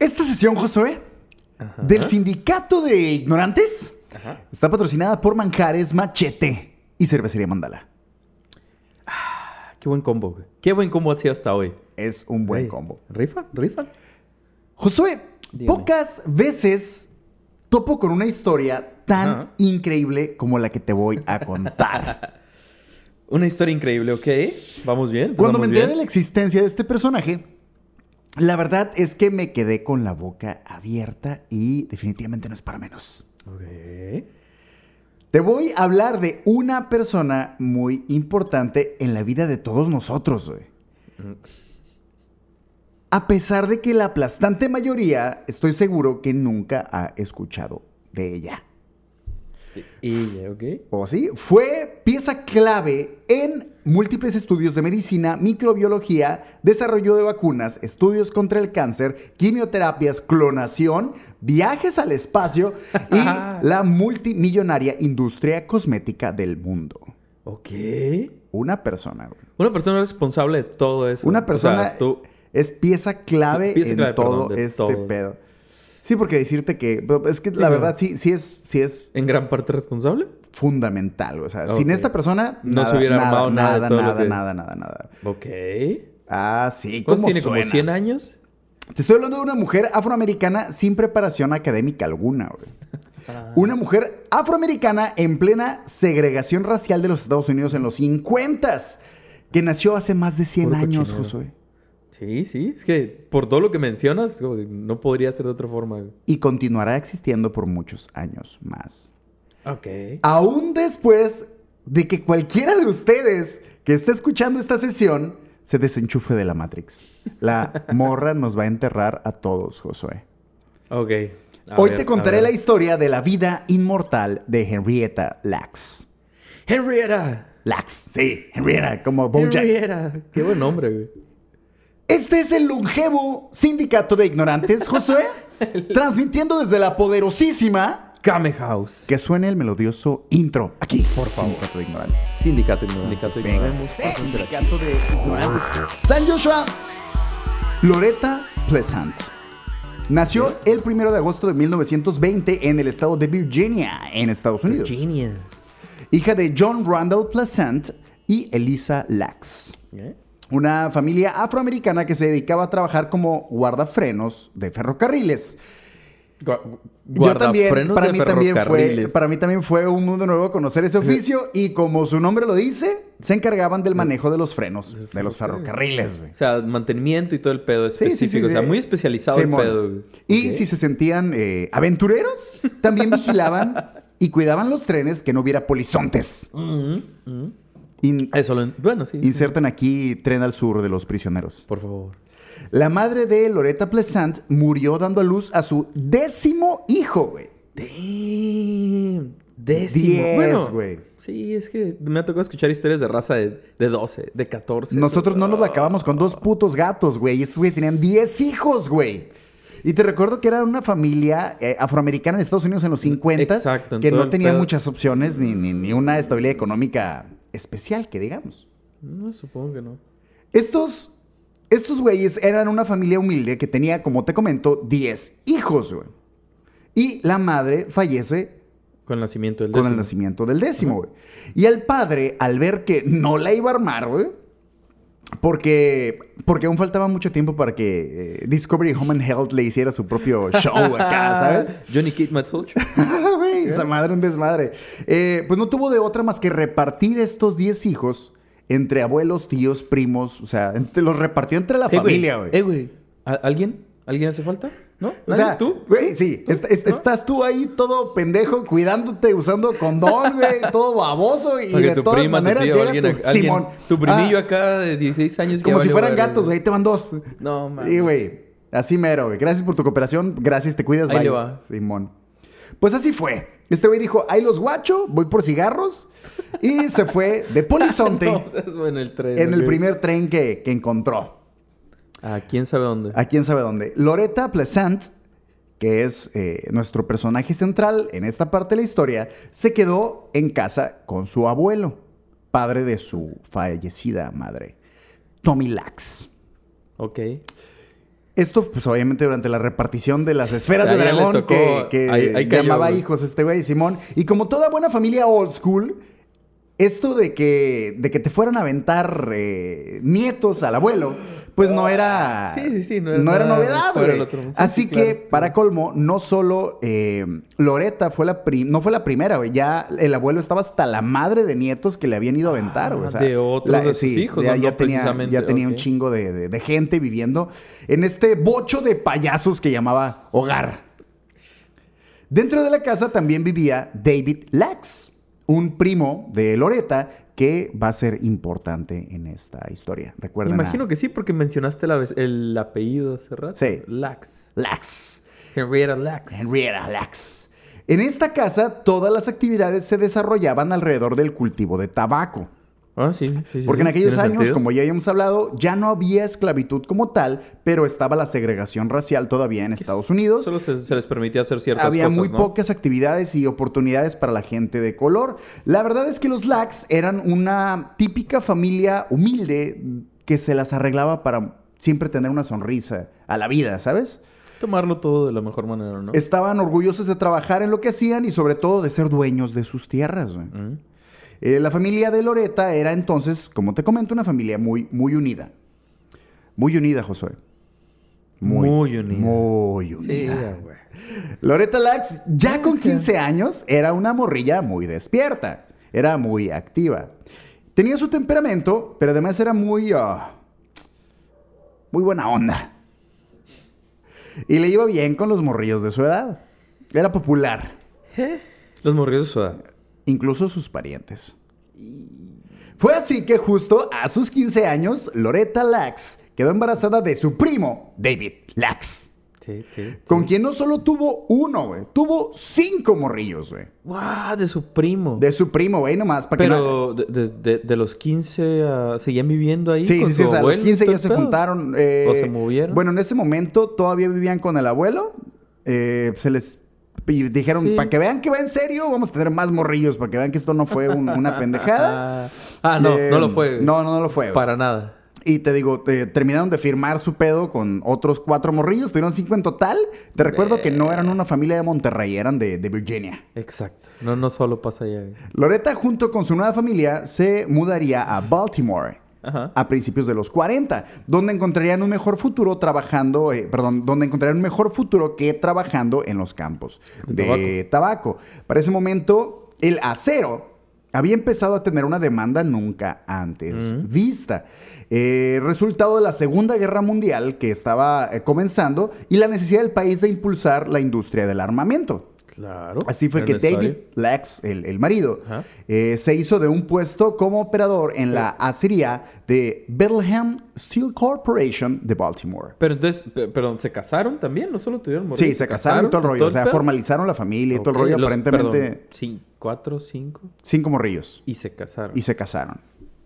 Esta sesión, Josué, del Sindicato de Ignorantes, está patrocinada por Manjares Machete y Cervecería Mandala. Qué buen combo, güey. Qué buen combo ha sido hasta hoy. Es un buen Ey, combo. Rifa, rifa. Josué, Dígame. pocas veces topo con una historia tan Ajá. increíble como la que te voy a contar. Una historia increíble, ¿ok? ¿Vamos bien? Cuando me ¿Vamos enteré de la existencia de este personaje, la verdad es que me quedé con la boca abierta y definitivamente no es para menos. Ok. Te voy a hablar de una persona muy importante en la vida de todos nosotros, güey. A pesar de que la aplastante mayoría, estoy seguro que nunca ha escuchado de ella. Y, ok. ¿O sí? Fue pieza clave en múltiples estudios de medicina, microbiología, desarrollo de vacunas, estudios contra el cáncer, quimioterapias, clonación, viajes al espacio y la multimillonaria industria cosmética del mundo. Ok. Una persona, güey. Una persona responsable de todo eso. Una O persona sea, tú- es pieza clave Pieza en clave, todo perdón, este todo. pedo. Sí, porque decirte que es que la verdad sí, sí es, sí es en gran parte responsable. fundamental. O sea, sin esta persona No se nada, hubiera armado nada de nada, nada, que- nada, nada, nada. Ok. Ah, sí, ¿Cuántos ¿cómo tiene? ¿Como suena? 100 años? Te estoy hablando de una mujer afroamericana sin preparación académica alguna, güey. Ah. Una mujer afroamericana en plena segregación racial de los Estados Unidos en los 50 que nació hace más de 100 Puro años, cochinero. Josué. Sí, sí. Es que por todo lo que mencionas, no podría ser de otra forma. Y continuará existiendo por muchos años más. Ok. Aún después de que cualquiera de ustedes que esté escuchando esta sesión se desenchufe de la Matrix. La morra nos va a enterrar a todos, Josué. Ok. A Hoy ver, te contaré la historia de la vida inmortal de Henrietta Lacks. Henrietta. Lacks, sí, Henrietta, como Bojack. Henrietta. Qué buen nombre, güey. Este es el longevo sindicato de ignorantes, Josué, transmitiendo desde la poderosísima Kame House. que suene el melodioso intro aquí, Por favor. Sindicato de ignorantes. Sindicato Sindicato de Venga, Ignorantes. sindicato de ignorantes. San Joshua, Loretta Pleasant. Nació el 1 de agosto de 1920 en el estado de Virginia, en Estados Unidos. Virginia. Hija de John Randall Pleasant y Elisa Lax. ¿Eh? Una familia afroamericana que se dedicaba a trabajar como guardafrenos de ferrocarriles. Yo también, para mí también, fue, para mí también fue un mundo nuevo conocer ese oficio y como su nombre lo dice, se encargaban del manejo de los frenos de los ferrocarriles. güey. O sea, mantenimiento y todo el pedo Sí, sí, específico. sí, o sea, muy especializado el pedo. güey. Y si se sentían eh, aventureros, también vigilaban y cuidaban los trenes que no hubiera polizontes. Ujú. In- Eso lo... Bueno, sí. insertan aquí tren al sur de los prisioneros. Por favor. La madre de Loretta Pleasant murió dando a luz a su décimo hijo, güey. Damn. Décimo. Diez, bueno, güey. Sí, es que me ha tocado escuchar historias de raza de, de 12, de 14. Nosotros no nos la acabamos con dos putos gatos, güey. Y estos güeyes tenían 10 hijos, güey. Y te recuerdo que era una familia eh, afroamericana en Estados Unidos en los 50 Exacto, que no tenía muchas opciones ni, ni, ni una estabilidad económica especial, que digamos. No, supongo que no. Estos, estos güeyes eran una familia humilde que tenía, como te comento, 10 hijos, güey. Y la madre fallece Con el nacimiento del con el décimo. nacimiento del décimo, güey. Y el padre, al ver que no la iba a armar, güey, porque, porque aún faltaba mucho tiempo para que eh, Discovery Home and Health le hiciera su propio show acá, ¿sabes? Johnny Kid Mad Soldier. Güey, esa madre un desmadre. Eh, pues no tuvo de otra más que repartir estos 10 hijos entre abuelos, tíos, primos, o sea, entre- los repartió entre la Eh, familia, güey. Eh, güey. ¿A- ¿Alguien? ¿Alguien hace falta? ¿No? O ¿Nadie? sea, ¿Tú? Güey, sí. est- est- ¿No? Estás tú ahí todo pendejo, cuidándote, usando condón, güey, todo baboso y Porque de tu todas prima, tu maneras tío, llega alguien, tu alguien- Simón. tu primillo Ah, acá de 16 años. Como si fueran gatos, güey, te van dos. No, mames. Sí, güey. Así mero, güey. Gracias por tu cooperación. Gracias, te cuidas. Ahí bye. le va. Simón. Pues así fue. Este güey dijo, ahí los guacho, voy por cigarros. Y se fue de polizonte No, en el tren. en el ok. primer tren que, que encontró. Ah, quién sabe dónde. ¿A quién sabe dónde? Loretta Pleasant, que es eh, nuestro personaje central en esta parte de la historia, se quedó en casa con su abuelo, padre de su fallecida madre, Tommy Lax. Ok. Esto, pues obviamente durante la repartición de las esferas de dragón tocó- que, que ahí- ahí cayó, llamaba güey. hijos este güey, Simón. Y como toda buena familia old school, esto de que, de que te fueran a aventar eh, nietos al abuelo, pues no era, Sí, sí, sí, no no era era, nada novedad, güey. Así sí, que, claro. para colmo, no solo eh, Loreta fue la prim- no fue la primera, güey. Ya el abuelo estaba hasta la madre de nietos que le habían ido a aventar, güey. Ah, de otros de sus hijos, Ya, no- ya no tenía, ya tenía un chingo de, de- de gente viviendo en este bocho de payasos que llamaba hogar. Dentro de la casa también vivía David Lax, un primo de Loreta que va a ser importante en esta historia. Recuerden. a Imagino que sí, porque mencionaste la vez- el apellido hace rato. Sí. Lax. Lax. Henrietta Lax. Henrietta Lax. En esta casa, todas las actividades se desarrollaban alrededor del cultivo de tabaco. Ah, sí. Porque sí, en aquellos años, sentido. como ya habíamos hablado, ya no había esclavitud como tal, pero estaba la segregación racial todavía en Estados Unidos. Solo se, se les permitía hacer ciertas Había cosas, muy ¿no? pocas actividades y oportunidades para la gente de color. La verdad es que los Lax eran una típica familia humilde que se las arreglaba para siempre tener una sonrisa a la vida, ¿sabes? Tomarlo todo de la mejor manera, ¿no? Estaban orgullosos de trabajar en lo que hacían y sobre todo de ser dueños de sus tierras. güey. Mm. Eh, la familia de Loreta era entonces, como te comento, una familia muy, muy unida. Muy unida, Josué. Muy unida. Muy Sí, unida. güey. Loreta Lax, ya con sí. 15 años, era una morrilla muy despierta. Era muy activa. Tenía su temperamento, pero además era muy... ah, muy buena onda. Y le iba bien con los morrillos de su edad. Era popular. Los morrillos de su edad. Incluso sus parientes. Fue así que justo a sus 15 años, Loretta Lax quedó embarazada de su primo, David Lax, Sí, sí. sí. con quien no solo tuvo uno, güey, tuvo cinco morrillos, güey. ¡Guau! De su primo. De su primo, güey, nomás. Para que no- Pero de, de- de- de los 15 a... ¿Seguían viviendo ahí? Sí, con sí, sí, su o sea, a los abuelo y 15 todo ya se pedo? juntaron. eh, ¿O se movieron? Bueno, en ese momento todavía vivían con el abuelo. eh, se les y dijeron, Sí. para que vean que va en serio, vamos a tener más morrillos, para que vean que esto no fue un- una pendejada. Ah, ah, no, Eh, no lo fue. güey. No, no, no lo fue. güey. Para nada. Y te digo, te- terminaron de firmar su pedo con otros cuatro morrillos, tuvieron cinco en total. Te recuerdo que no eran una familia de Monterrey, eran de, de Virginia. Exacto. No, no solo pasa allá. Loretta, junto con su nueva familia, se mudaría a Baltimore Ajá. a principios de los 40, donde encontrarían un mejor futuro trabajando, eh, perdón, donde encontrarían un mejor futuro que trabajando en los campos de tabaco. Para ese momento, el acero había empezado a tener una demanda nunca antes vista. Eh, resultado de la Segunda Guerra Mundial que estaba eh, comenzando y la necesidad del país de impulsar la industria del armamento. Claro. Así fue que necesario. David Lax, el, el marido, eh, se hizo de un puesto como operador en la acería de Bethlehem Steel Corporation de Baltimore. Pero entonces, pe- perdón, ¿se casaron también? ¿No solo tuvieron morrillos? Sí, se casaron y todo el rollo. o sea, pedo? formalizaron la familia y todo el rollo. los- aparentemente, perdón, sí, cuatro, cinco. cinco morrillos. Y se casaron. Y se casaron.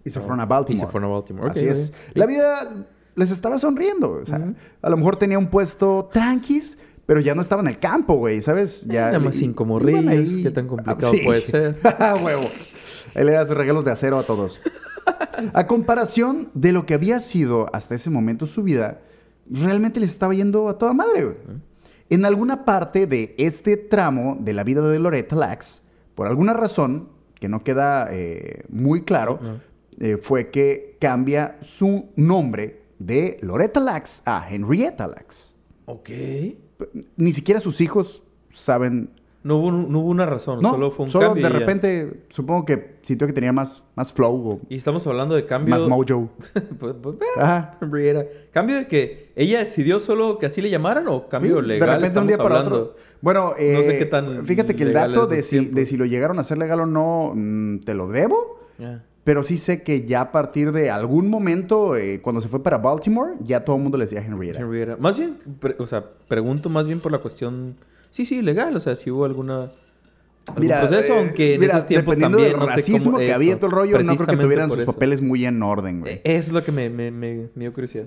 Y se fueron a Baltimore. Y se fueron a Baltimore. Así es. ok. La vida les estaba sonriendo. O sea, a lo mejor tenía un puesto tranquis, pero ya no estaba en el campo, güey, ¿sabes? Ya nada más cinco morrillos, ¿qué tan complicado Ah, sí. puede ser? Ah, huevo. Él le da sus regalos de acero a todos. A comparación de lo que había sido hasta ese momento su vida, realmente les estaba yendo a toda madre, güey. En alguna parte de este tramo de la vida de Loretta Lax, por alguna razón que no queda eh, muy claro, eh, fue que cambia su nombre de Loretta Lax a Henrietta Lax. Ok. Ni siquiera sus hijos saben No hubo, no hubo una razón, no, solo fue un solo cambio. de y ya. repente supongo que sintió que tenía más, más flow o Y estamos hablando de cambio. más mojo. Pues, pues, Ajá. Henrietta. ¿Cambio de que ella decidió solo que así le llamaran o cambio Sí, legal? de repente un día para hablando? otro. Bueno, eh, No sé qué tan fíjate que el dato de si, de si lo llegaron a hacer legal o no, mm, te lo debo. Ya. Pero sí sé que ya a partir de algún momento, eh, cuando se fue para Baltimore, ya todo el mundo le decía Henrietta. Henrietta. Más bien, o sea, pregunto más bien por la cuestión. Sí, sí, legal. O sea, si hubo alguna. algún proceso, eh, aunque en mira, esos tiempos dependiendo también. del no racismo cómo que eso, había todo el rollo, no creo que tuvieran sus eso. papeles muy en orden, güey. Eh, Es lo que me, me, me, me dio curiosidad.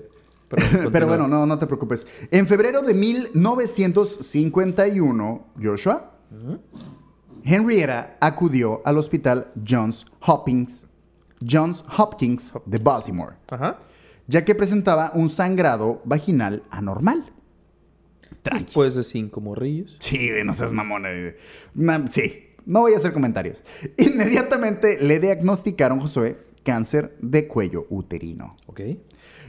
Perdón, Pero bueno, no, no te preocupes. En febrero de 1951, Joshua, Henrietta acudió al hospital Johns Hopkins, Johns Hopkins de Baltimore. Ajá. ya que presentaba un sangrado vaginal anormal. Tranquis. Después de cinco morrillos. Sí, no seas mamón. eh. Sí, no voy a hacer comentarios. Inmediatamente le diagnosticaron, Josué, cáncer de cuello uterino. Ok.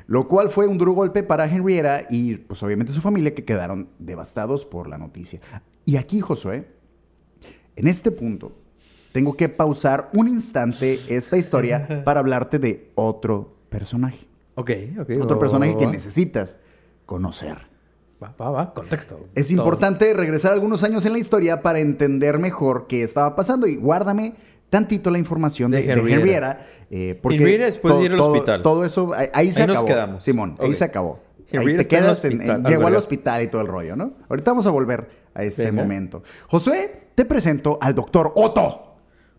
Lo cual fue un duro golpe para Henrietta y pues obviamente su familia que quedaron devastados por la noticia. Y aquí, Josué, en este punto, tengo que pausar un instante esta historia para hablarte de otro personaje. Ok, ok. Otro va, personaje va, que necesitas conocer. Va, va, va. Contexto. Es Todo. importante regresar algunos años en la historia para entender mejor qué estaba pasando y guárdame tantito la información de, De Henrietta. Henrietta. eh, porque después de ir al hospital. Todo eso, ahí, ahí se Ahí nos quedamos. Simón, ahí se acabó. Ahí te en quedas en, en- hospital, al llegó al hospital y todo el rollo, ¿no? Ahorita vamos a volver a este Venga. momento. Josué, te presento al doctor Otto.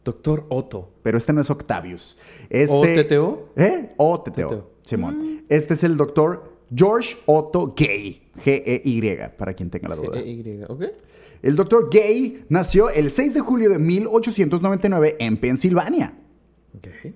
Doctor Otto. Pero este no es Octavius. Este, ¿OTTO? ¿Eh? OTTO. TTO. Simón. Este es el doctor George Otto Gay. G-E-Y, para quien tenga la duda. E- Y, ok. El doctor Gay nació el 6 de julio de 1899 en Pensilvania. Ok.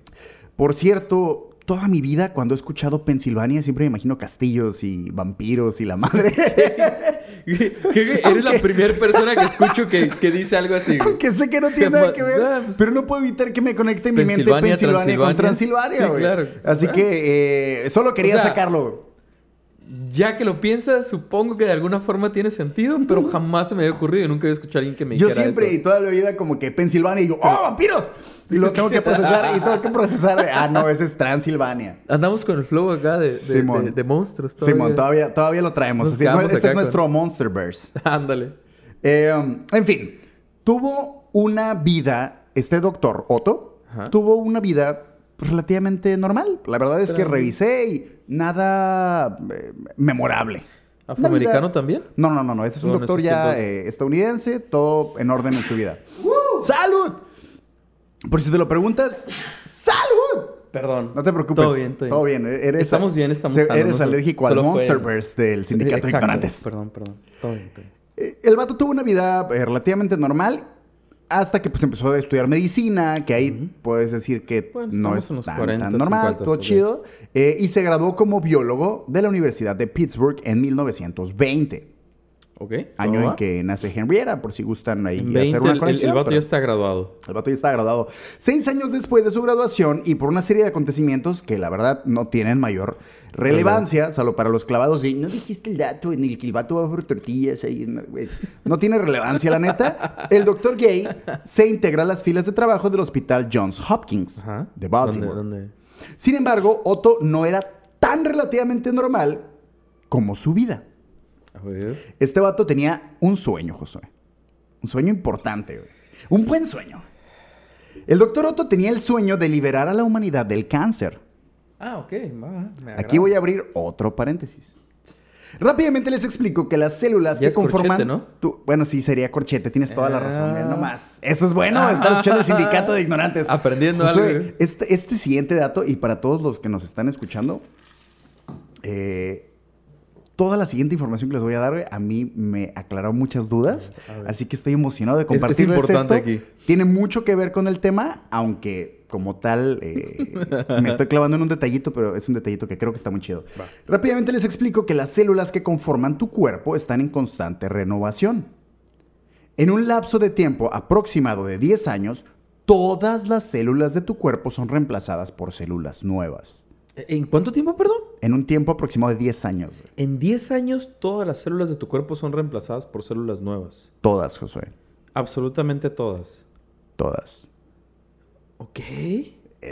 Por cierto, toda mi vida cuando he escuchado Pensilvania siempre me imagino castillos y vampiros y la madre. Eres la primera persona que escucho que, que dice algo así. Aunque sé que no tiene nada que ver, Ah, pues- pero no puedo evitar que me conecte en mi mente Pensilvania, Pensilvania con Transilvania. Sí, güey. claro. Así Ah. que eh, solo quería O sea, sacarlo. Ya que lo piensas, supongo que de alguna forma tiene sentido, pero jamás se me había ocurrido y nunca había escuchado a alguien que me Yo dijera siempre y toda la vida como que Pensilvania y yo, ¡oh, vampiros! Y lo tengo que procesar y tengo que procesar. Ah, no, ese es Transilvania. Andamos con el flow acá de, de, Simón. de- de monstruos. todavía. Simón, todavía, todavía lo traemos. Así, este es con- nuestro Monsterverse. Ándale. Eh, en fin, tuvo una vida, este doctor Otto, Ajá. tuvo una vida relativamente normal. La verdad es que revisé y nada eh, memorable. ¿Afroamericano también? No, no, no, no. Este es un doctor ya eh, estadounidense, todo en orden en su vida. ¡Salud! Por si te lo preguntas, ¡salud! Perdón. No te preocupes. Todo bien, todo bien. Todo bien. Eres, Estamos bien, estamos se- sanos, Eres alérgico al Monsterverse del Sindicato de. Ignorantes. Perdón, perdón. Todo bien, todo bien. Eh, El vato tuvo una vida relativamente normal hasta que pues empezó a estudiar medicina, que ahí puedes decir que Bueno, no estamos es tan, 40, tan normal, 50, todo chido. Eh, y se graduó como biólogo de la Universidad de Pittsburgh en 1920. Año ¿Cómo en va? que nace Henrietta, por si gustan ahí hacer 20, una el- el, conexión. el vato pero- ya está graduado. el vato ya está graduado. Seis años después de su graduación y por una serie de acontecimientos que la verdad no tienen mayor relevancia, salvo para los clavados y no dijiste el dato en el que el vato va por tortillas ahí, no, tiene relevancia, la neta. El doctor Gay se integra a las filas de trabajo del hospital Johns Hopkins Ajá. de Baltimore. ¿Dónde, dónde? Sin embargo, Otto no era tan relativamente normal como su vida. Este vato tenía un sueño, Josué. Un sueño importante, güey. Un buen sueño. El doctor Otto tenía el sueño de liberar a la humanidad del cáncer. Ah, ok. me Aquí voy a abrir otro paréntesis. Rápidamente les explico que las células Ya que es conforman. corchete, ¿no? tu- bueno, sí, sería corchete, tienes toda la razón, Ah. no nomás. Eso es bueno, estar escuchando el sindicato de ignorantes. Aprendiendo Josué, algo, güey. Este, este siguiente dato, y para todos los que nos están escuchando, eh, toda la siguiente información que les voy a dar, a mí me aclaró muchas dudas. Así que estoy emocionado de es compartirles importante esto. aquí. Tiene mucho que ver con el tema, aunque como tal eh, me estoy clavando en un detallito, pero es un detallito que creo que está muy chido. Va. Rápidamente les explico que las células que conforman tu cuerpo están en constante renovación. En un lapso de tiempo aproximado de 10 años, todas las células de tu cuerpo son reemplazadas por células nuevas. ¿En cuánto tiempo, perdón? En un tiempo aproximado de 10 años. güey. En 10 años, todas las células de tu cuerpo son reemplazadas por células nuevas. Todas, Josué. Absolutamente todas. Todas. Ok.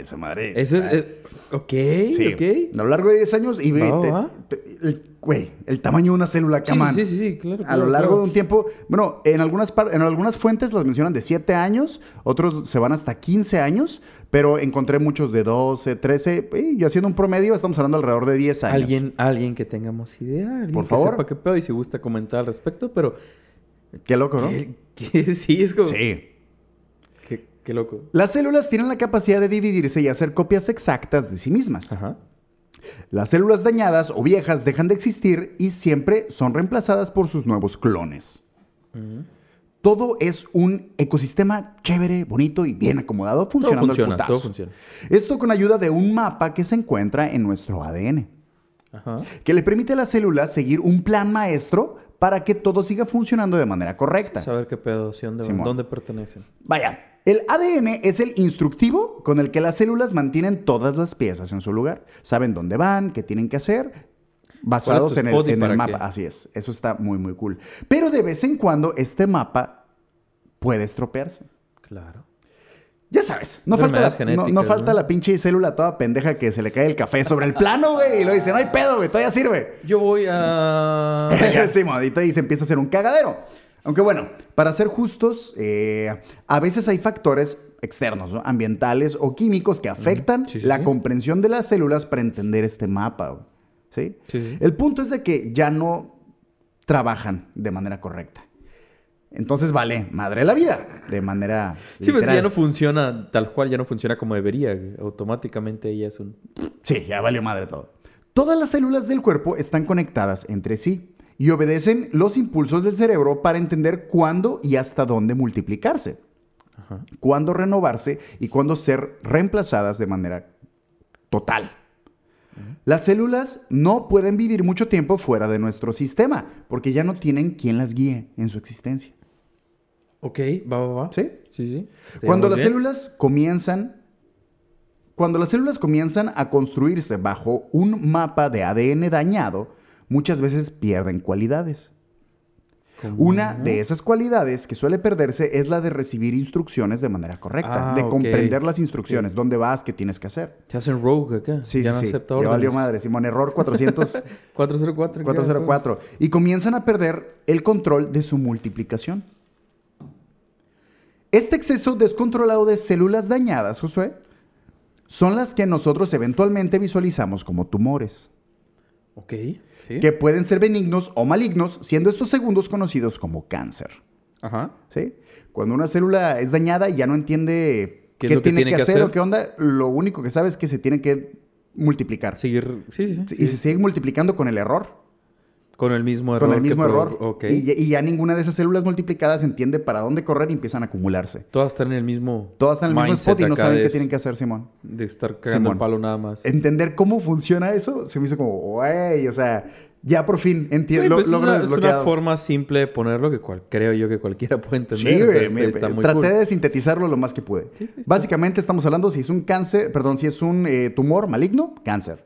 Esa madre. Eso es. Ah, es- ok, Sí. ok. A lo largo de 10 años y ve, el, güey, el tamaño de una célula, Sí, camán. sí, sí, sí, claro. A claro, lo largo claro. de un tiempo, bueno, en algunas, en algunas fuentes las mencionan de 7 años, otros se van hasta 15 años, pero encontré muchos de 12, 13, y haciendo un promedio estamos hablando alrededor de 10 años. Alguien, alguien que tengamos idea, alguien Por que favor. sepa qué pedo y si gusta comentar al respecto, pero Qué loco, ¿no? ¿qué- qué- sí, es como Sí. Qué, loco. Las células tienen la capacidad de dividirse y hacer copias exactas de sí mismas. Ajá. Las células dañadas o viejas dejan de existir y siempre son reemplazadas por sus nuevos clones. Ujú. Todo es un ecosistema chévere, bonito y bien acomodado, Todo funcionando al funciona, putazo. todo funciona. Esto con ayuda de un mapa que se encuentra en nuestro ADN. Ajá. que le permite a las células seguir un plan maestro para que todo siga funcionando de manera correcta. Saber qué pedo, si dónde pertenecen. Vaya, el ADN es el instructivo con el que las células mantienen todas las piezas en su lugar. Saben dónde van, qué tienen que hacer, basados en el, en mapa. qué? Así es, eso está muy, muy cool. Pero de vez en cuando este mapa puede estropearse. Claro. Ya sabes, no falta, la, Enfermedades no, no genéticas, falta ¿no? la pinche célula toda pendeja que se le cae el café sobre el plano, güey, y lo dice, no hay pedo, güey, todavía sirve. Yo voy a... sí, modito, y se empieza a hacer un cagadero. Aunque bueno, para ser justos, eh, a veces hay factores externos, ¿no? ambientales o químicos que afectan Sí, sí, la sí. comprensión de las células para entender este mapa. ¿Sí? El punto es de que ya no trabajan de manera correcta. Entonces vale, madre la vida, de manera Sí, pues ya no funciona tal cual, ya no funciona como debería. Automáticamente ella es un... Sí, ya valió madre todo. Todas las células del cuerpo están conectadas entre sí y obedecen los impulsos del cerebro para entender cuándo y hasta dónde multiplicarse, Ajá. cuándo renovarse y cuándo ser reemplazadas de manera total. Las células no pueden vivir mucho tiempo fuera de nuestro sistema porque ya no tienen quien las guíe en su existencia. Ok, va, va, va. ¿Sí? Sí, sí. Cuando las bien. células comienzan cuando las células comienzan a construirse bajo un mapa de ADN dañado, muchas veces pierden cualidades. Una de esas cualidades que suele perderse es la de recibir instrucciones de manera correcta, Ah, de comprender las instrucciones, dónde vas, qué tienes que hacer. Se hacen rogue acá. Sí, ya sí, no sí. acepta Ya valió madre, Simón, error 400 404. ¿qué? 404. Y comienzan a perder el control de su multiplicación. Este exceso descontrolado de células dañadas, Josué, son las que nosotros eventualmente visualizamos como tumores, Ok. Sí. que pueden ser benignos o malignos, siendo estos segundos conocidos como cáncer. Ajá. ¿sí? Cuando una célula es dañada y ya no entiende ¿Qué que tiene, que hacer, hacer? o qué onda, lo único que sabe es que se tiene que multiplicar. Seguir. Sí, sí. Y se sigue multiplicando con el error. Con el mismo error. con el mismo error. Ok. Y, y ya ninguna de esas células multiplicadas entiende para dónde correr y empiezan a acumularse. Todas están en el mismo. Todas están en el mismo spot y no saben qué tienen que hacer, Simón. De estar cagando Simón. el palo nada más. Entender cómo funciona eso se me hizo como, güey, o sea, ya por fin entiendo. pues es una, es una forma simple de ponerlo que cual- creo yo que cualquiera puede entender. Sí, Entonces, me- está muy traté cool. de sintetizarlo lo más que pude. Sí, sí, está- Básicamente estamos hablando si es un cáncer, perdón, si es un eh, tumor maligno, cáncer.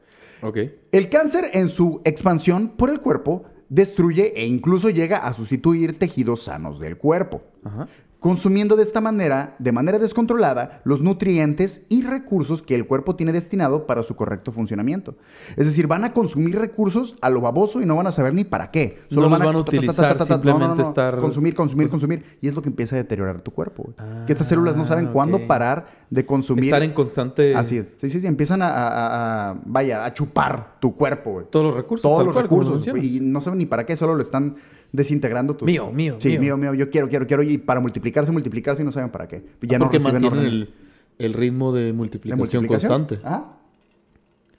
El cáncer en su expansión por el cuerpo destruye e incluso llega a sustituir tejidos sanos del cuerpo, Ajá. Consumiendo de esta manera, de manera descontrolada, los nutrientes y recursos que el cuerpo tiene destinado para su correcto funcionamiento. Es decir, van a consumir recursos a lo baboso y no van a saber ni para qué. No los van a utilizar, ta, ta, ta, simplemente estar- Consumir, consumir, consumir. Y es lo que empieza a deteriorar tu cuerpo. que estas células no saben Ah, cuándo parar de consumir. Estar en constante. Así es. Sí, sí, sí. Empiezan a, a- a- a- vaya, a chupar tu cuerpo, güey. Todos los recursos. Todos los cual, recursos. Y no saben ni para qué, solo lo están desintegrando tus... Mío, mío, Sí, mío. mío, mío. Yo quiero, quiero, quiero. Y para multiplicarse, multiplicarse y no saben para qué. Ya Ah, no porque reciben mantienen el, el ritmo de de multiplicación, multiplicación. constante. Ajá.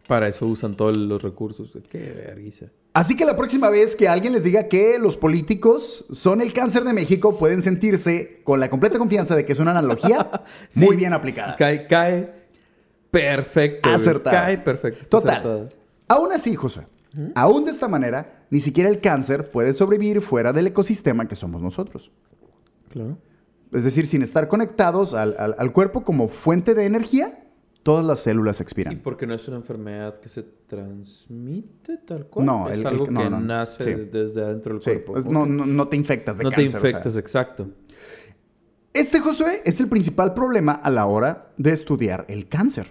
Para eso usan todos los recursos. Qué vergüenza. Así que la próxima vez que alguien les diga que los políticos son el cáncer de México, pueden sentirse con la completa confianza de que es una analogía muy bien aplicada. Cae, cae perfecto. Acertada. Cae perfecto. Total. Aún así, José, aún de esta manera, ni siquiera el cáncer puede sobrevivir fuera del ecosistema que somos nosotros. Claro. Es decir, sin estar conectados al, al- al cuerpo como fuente de energía, todas las células Y expiran. porque no es una enfermedad que se transmite tal cual. No, es el- el- algo no, que no, nace sí. desde adentro del Sí, cuerpo. pues no, no- no te infectas de No te cáncer. o sea. infectas, exacto. Este, Josué, es el principal problema a la hora de estudiar el cáncer,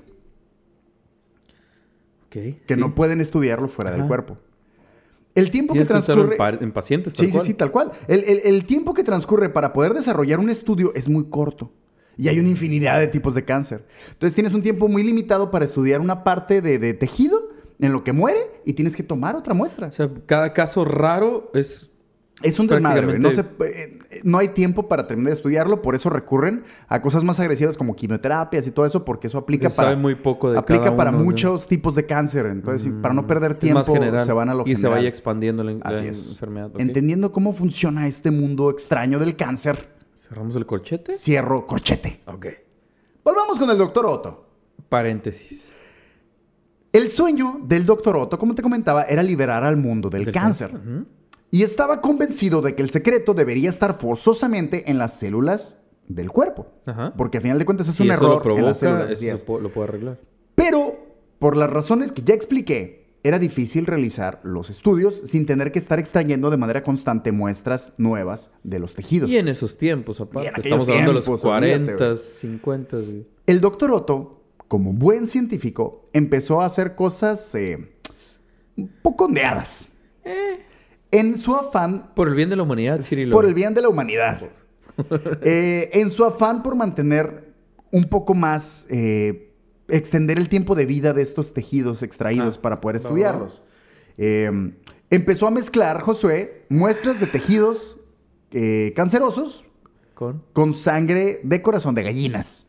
Ok. que sí. no pueden estudiarlo fuera del cuerpo. El tiempo que transcurre... en, en pacientes, tal Sí, sí, cual. sí, tal cual. El, el- el tiempo que transcurre para poder desarrollar un estudio es muy corto. Y hay una infinidad de tipos de cáncer. Entonces tienes un tiempo muy limitado para estudiar una parte de, de tejido en lo que muere y tienes que tomar otra muestra. O sea, cada caso raro es... Es un desmadre, güey. No, se- eh, no hay tiempo para terminar de estudiarlo, por eso recurren a cosas más agresivas como quimioterapias y todo eso, porque eso aplica para, sabe muy poco de aplica cada para uno, ¿no? muchos tipos de cáncer. Entonces, para no perder Es tiempo, se van a lo Y se vaya expandiendo la, la Así es. enfermedad. Entendiendo cómo funciona este mundo extraño del cáncer, ¿Cerramos el corchete? cierro corchete. Ok. Volvamos con el doctor Otto. Paréntesis. El sueño del doctor Otto, como te comentaba, era liberar al mundo del, Del cáncer. cáncer. Y estaba convencido de que el secreto debería estar forzosamente en las células del cuerpo. Ajá. Porque a final de cuentas es un eso error lo en las células. eso lo puedo arreglar. Pero, por las razones que ya expliqué, era difícil realizar los estudios sin tener que estar extrayendo de manera constante muestras nuevas de los tejidos. Y en esos tiempos, aparte. Estamos hablando de los tiempos, 40, olvídate, güey. 50. güey. El doctor Otto, como buen científico, empezó a hacer cosas eh, un poco ondeadas. En su afán Por el bien de la humanidad, Cirilo. por el bien de la humanidad. Eh, en su afán por mantener un poco más, eh, extender el tiempo de vida de estos tejidos extraídos Ah, para poder estudiarlos. Eh, empezó a mezclar, Josué, muestras de tejidos eh, cancerosos Con. con sangre de corazón de gallinas.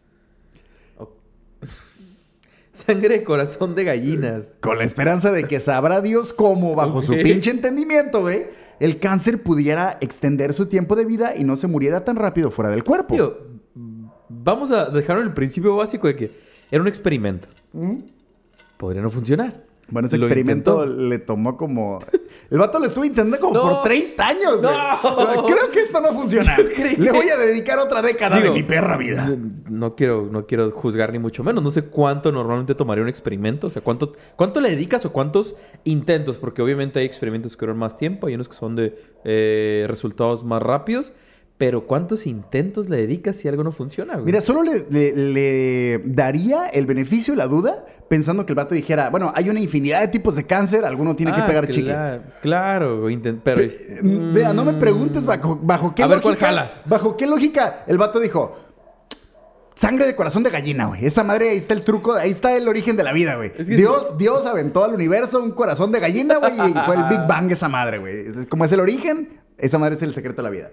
Sangre de corazón de gallinas. Con la esperanza de que sabrá Dios cómo, bajo su pinche entendimiento, güey, el cáncer pudiera extender su tiempo de vida y no se muriera tan rápido fuera del cuerpo. Tío, vamos a dejar el principio básico de que era un experimento. Podría no funcionar. Bueno, ese experimento intentó. le tomó como... El vato lo estuvo intentando como No. por 30 años. No. Creo que esto no funciona. Creí Le que- voy a dedicar otra década Digo, de mi perra vida. No quiero, no quiero juzgar ni mucho menos. No sé cuánto normalmente tomaría un experimento. O sea, cuánto, cuánto le dedicas o cuántos intentos. Porque obviamente hay experimentos que duran más tiempo. Hay unos que son de eh, resultados más rápidos. Pero ¿cuántos intentos le dedicas si algo no funciona? güey? Mira, solo le, le- le daría el beneficio y la duda pensando que el vato dijera, bueno, hay una infinidad de tipos de cáncer, alguno tiene que Ah, pegar chicle. cla- Claro, güey, intent- pero... es- Vea, no me preguntes bajo, bajo qué A ver, lógica. ¿cuál jala? Bajo qué lógica el vato dijo. Sangre de corazón de gallina, güey. Esa madre, ahí está el truco, ahí está el origen de la vida, güey. Es que- Dios, Dios aventó al universo un corazón de gallina, güey, y fue el Big Bang esa madre, güey. Como es el origen, esa madre es el secreto de la vida.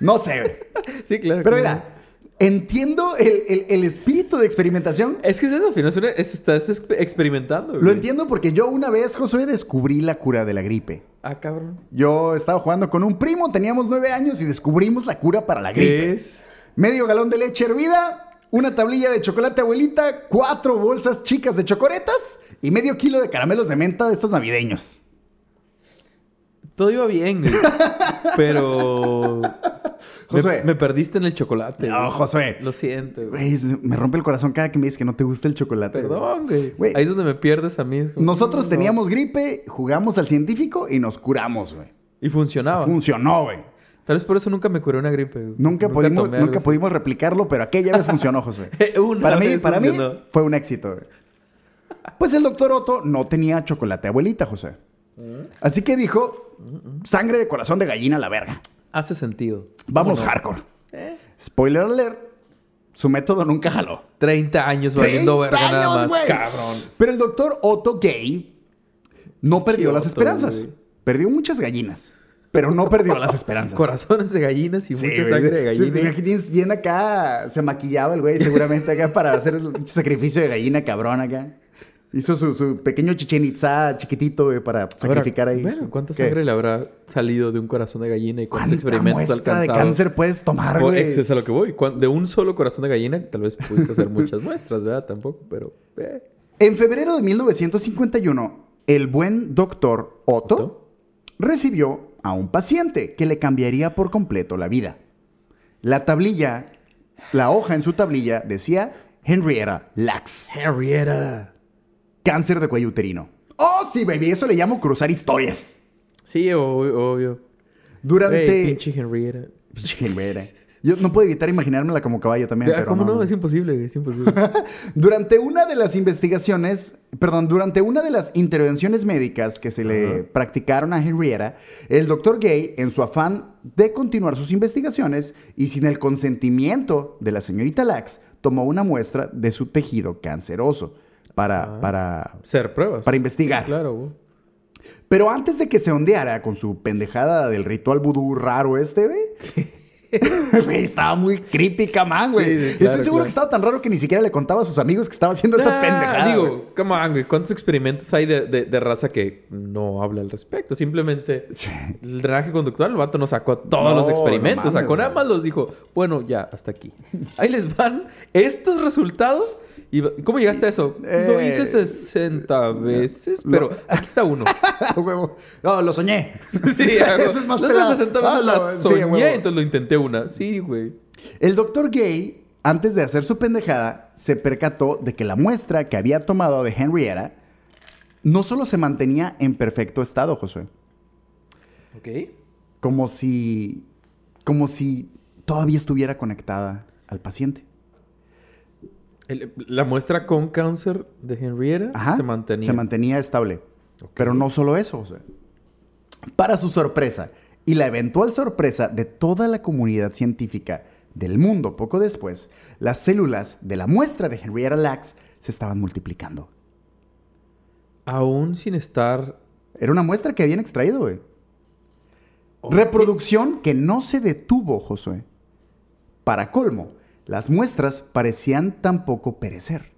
No sé, güey. Sí, claro. Pero mira, entiendo el, el- el espíritu de experimentación. Es que es eso, al final es una- es- estás exp- experimentando. Lo güey. entiendo porque yo una vez, Josué, descubrí la cura de la gripe. Ah, cabrón. Yo estaba jugando con un primo, teníamos nueve años y descubrimos la cura para la gripe. ¿Qué es? Medio galón de leche hervida, una tablilla de chocolate abuelita, cuatro bolsas chicas de chocoretas y medio kilo de caramelos de menta de estos navideños. Todo iba bien, güey. Pero... Josué. Me, me perdiste en el chocolate. No, güey. Josué. Lo siento, güey. Güey, me rompe el corazón cada que me dices que no te gusta el chocolate. güey. Perdón, güey. Güey. Ahí es donde me pierdes a mí. como, Nosotros no. teníamos gripe, jugamos al científico y nos curamos, güey. Y funcionaba. Funcionó, güey. Tal vez por eso nunca me curé una gripe. güey. Nunca, pudimos, algo nunca pudimos replicarlo, pero aquella vez funcionó, Josué. Una para mí, para mí fue un éxito. güey. Pues el doctor Otto no tenía chocolate abuelita, José. Así que dijo, sangre de corazón de gallina a la verga. Hace sentido. Vamos hardcore. Eh. Spoiler alert, su método nunca jaló. 30 años valiendo 30 verga nada más. güey. Cabrón. Pero el doctor Otto Gay no perdió las Otto, esperanzas. Perdió muchas gallinas, pero no perdió las esperanzas. Corazones de gallinas y Sí, mucha sangre de Sí, gallina. sí, bien acá, se maquillaba el güey seguramente acá para hacer el sacrificio de gallina cabrón acá. Hizo su, su pequeño chichen itza chiquitito güey, para sacrificar ahí. Bueno, ¿cuánta ¿Qué? sangre le habrá salido de un corazón de gallina y cuántos ¿Cuánta experimentos muestra de alcanzados? cáncer puedes tomar, güey? Es a lo que voy. De un solo corazón de gallina, tal vez pudiste hacer muchas muestras, ¿verdad? Tampoco, pero... eh. En febrero de 1951, el buen doctor Otto, ¿Otto? recibió a un paciente que le cambiaría por completo la vida. La tablilla, la hoja en su tablilla decía Henrietta Lacks, Henrietta. Cáncer de cuello uterino. Oh, sí, baby, eso le llamo cruzar historias. Sí, obvio. obvio. Durante... Ey, pinche Henrietta. Pinche Henrietta. Yo no puedo evitar imaginármela como caballo también, Ah, pero ¿Cómo no? no. Es imposible, es imposible. Durante una de las investigaciones, perdón, durante una de las intervenciones médicas que se le practicaron a Henrietta, el doctor Gay, en su afán de continuar sus investigaciones y sin el consentimiento de la señorita Lax, tomó una muestra de su tejido canceroso para, Ah. para... Hacer pruebas. Para investigar. Sí, claro, güey. Pero antes de que se ondeara con su pendejada del ritual vudú raro este, güey. Estaba muy creepy, camán, güey. Sí, sí, Estoy seguro claro. que estaba tan raro que ni siquiera le contaba a sus amigos que estaba haciendo esa pendejada. Digo, come on, güey. ¿Cuántos experimentos hay de, de- de raza que no habla al respecto? Simplemente el drenaje conductual, el vato no sacó todos No, los no experimentos. mames, sacó nada más los dijo, bueno, ya, hasta aquí. Ahí les van estos resultados ¿Cómo llegaste a eso? lo Eh, hice 60 veces, pero aquí está uno. A huevo. No, lo soñé. Sí, hago- Eso es más las pelado. 60 veces Ah, las no, soñé, entonces lo intenté una. Sí, güey. El doctor Gay, antes de hacer su pendejada, se percató de que la muestra que había tomado de Henrietta no solo se mantenía en perfecto estado, Josué, Ok. como si, como si todavía estuviera conectada al paciente. El- la muestra con cáncer de Henrietta Ajá, se mantenía. Se mantenía estable. Pero no solo eso. Para su sorpresa y la eventual sorpresa de toda la comunidad científica del mundo poco después, las células de la muestra de Henrietta Lacks se estaban multiplicando. Aún sin estar... Era una muestra que habían extraído, güey. Reproducción que no se detuvo, Josué. Para colmo, las muestras parecían tampoco perecer.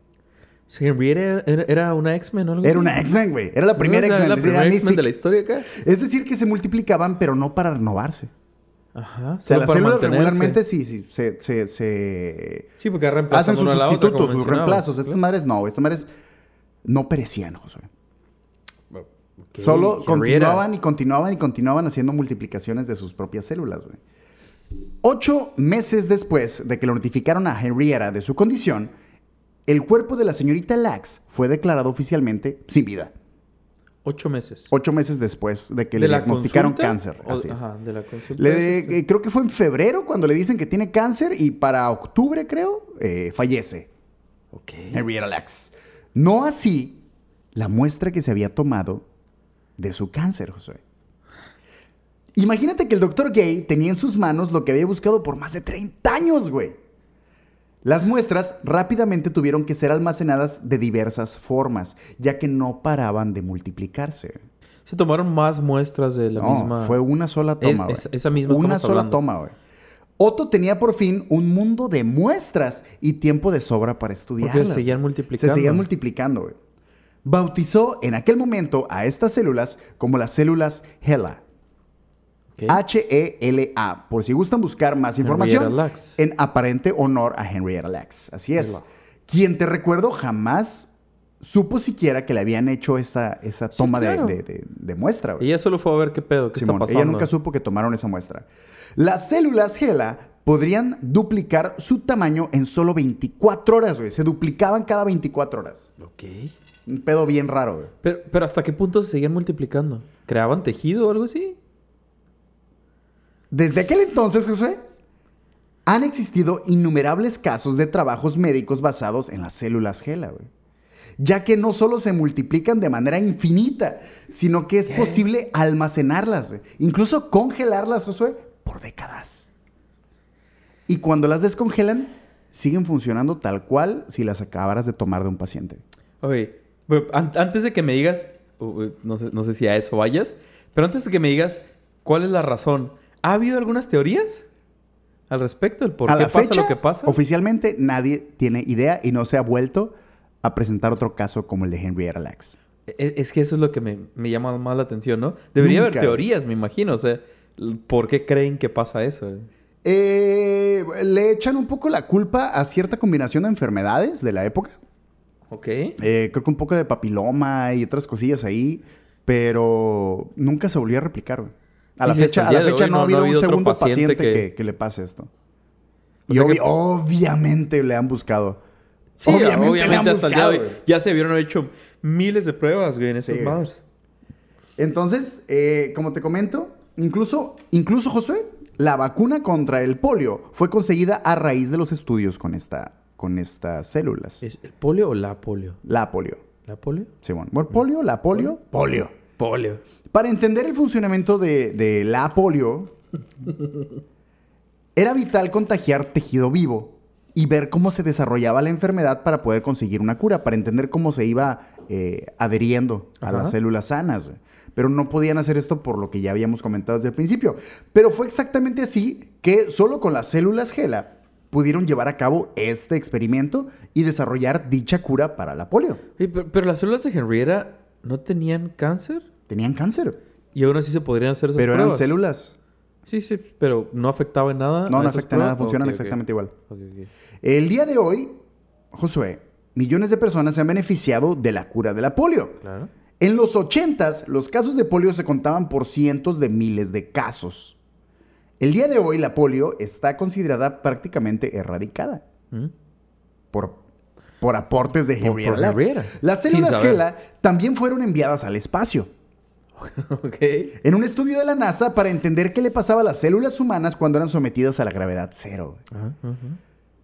Henrietta era, era una X-Men o algo Era una X-Men, güey. Era la primera. X-Men. ¿La es decir, primera era X-Men de la historia acá? Es decir, que se multiplicaban, pero no para renovarse. Ajá. O sea, las células regularmente sí, sí, se, se, se Sí, porque hacen sus una otra, sustitutos, sus reemplazos. Estas madres no, estas madres no perecían, Josué. Ok, Solo continuaban y continuaban y continuaban haciendo multiplicaciones de sus propias células, güey. Ocho meses después de que lo notificaron a Henrietta de su condición, el cuerpo de la señorita Lax fue declarado oficialmente sin vida. Ocho meses. Ocho meses después de que ¿De le diagnosticaron consulta? cáncer. O- Así es. Ajá, de la consulta. Le- eh, creo que fue en febrero cuando le dicen que tiene cáncer y para octubre, creo, eh, fallece Ok. Henrietta Lacks. No así la muestra que se había tomado de su cáncer, José. Imagínate que el doctor Gay tenía en sus manos lo que había buscado por más de 30 años, güey. Las muestras rápidamente tuvieron que ser almacenadas de diversas formas, ya que no paraban de multiplicarse. Se tomaron más muestras de la no, misma... fue una sola toma, güey. Es- es- esa misma Una sola hablando. toma, güey. Otto tenía por fin un mundo de muestras y tiempo de sobra para estudiarlas. Porque seguían multiplicando. Se seguían multiplicando, güey. Bautizó en aquel momento a estas células como las células HeLa. H-E-L-A. Por si gustan buscar más información. En aparente honor a Henrietta Lacks. Así es. Quien te recuerdo jamás supo siquiera que le habían hecho esa, esa toma de- claro. de, de- de muestra, güey. Ella solo fue a ver qué pedo, qué Simón, está pasando. ella nunca supo que tomaron esa muestra. Las células HeLa podrían duplicar su tamaño en solo 24 horas, güey. Se duplicaban cada 24 horas. Ok. Un pedo bien raro, güey. Pero, pero ¿hasta qué punto se seguían multiplicando? ¿Creaban tejido o algo así? Desde aquel entonces, Josué, han existido innumerables casos de trabajos médicos basados en las células HeLa, güey. Ya que no solo se multiplican de manera infinita, sino que es posible almacenarlas, güey. Incluso congelarlas, Josué, por décadas. Y cuando las descongelan, siguen funcionando tal cual si las acabaras de tomar de un paciente. Oye, antes de que me digas, no sé, no sé si a eso vayas, pero antes de que me digas cuál es la razón, ¿ha habido algunas teorías al respecto? ¿El por a qué la pasa fecha, lo que pasa? oficialmente nadie tiene idea y no se ha vuelto a presentar otro caso como el de Henrietta Lacks. E- Es, que eso es lo que me, me llama más la atención, ¿no? Debería Nunca. haber teorías, me imagino. O sea, ¿por qué creen que pasa eso? Eh, le echan un poco la culpa a cierta combinación de enfermedades de la época. Ok. Eh, creo que un poco de papiloma y otras cosillas ahí, pero nunca se volvió a replicar. güey. A la Sí, sí, fecha, a la no, ha no habido ha un habido segundo paciente paciente, que... que- que le pase esto. O y que- obviamente le han buscado. Sí, obviamente, obviamente, le han hasta el día de buscado. hoy ya se vieron hecho miles de pruebas, güey, en esas Sí, madres. Entonces, eh, como te comento, incluso, incluso Josué, la vacuna contra el polio fue conseguida a raíz de los estudios con, esta, con estas células. ¿Es el polio o la polio? La polio. ¿La polio? Simón. Bueno, polio, la polio, polio. Polio. Para entender el funcionamiento de, de la polio, era vital contagiar tejido vivo y ver cómo se desarrollaba la enfermedad para poder conseguir una cura, para entender cómo se iba eh, adheriendo a Ajá. las células sanas. Pero no podían hacer esto por lo que ya habíamos comentado desde el principio. Pero fue exactamente así que solo con las células GELA pudieron llevar a cabo este experimento y desarrollar dicha cura para la polio. Pero las células de Henrietta no tenían cáncer Tenían cáncer, y aún así se podrían hacer esas pero eran células. Sí, sí, pero no afectaba en nada. No, no afecta nada, funcionan exactamente igual. El día de hoy, Josué, millones de personas se han beneficiado de la cura de la polio. Claro. En los 80 los casos de polio se contaban por cientos de miles de casos. El día de hoy la polio está considerada prácticamente erradicada Mm. por, por aportes de Henrietta Lacks. Las células. GELA también fueron enviadas al espacio. ok. En un estudio de la NASA para entender qué le pasaba a las células humanas cuando eran sometidas a la gravedad cero.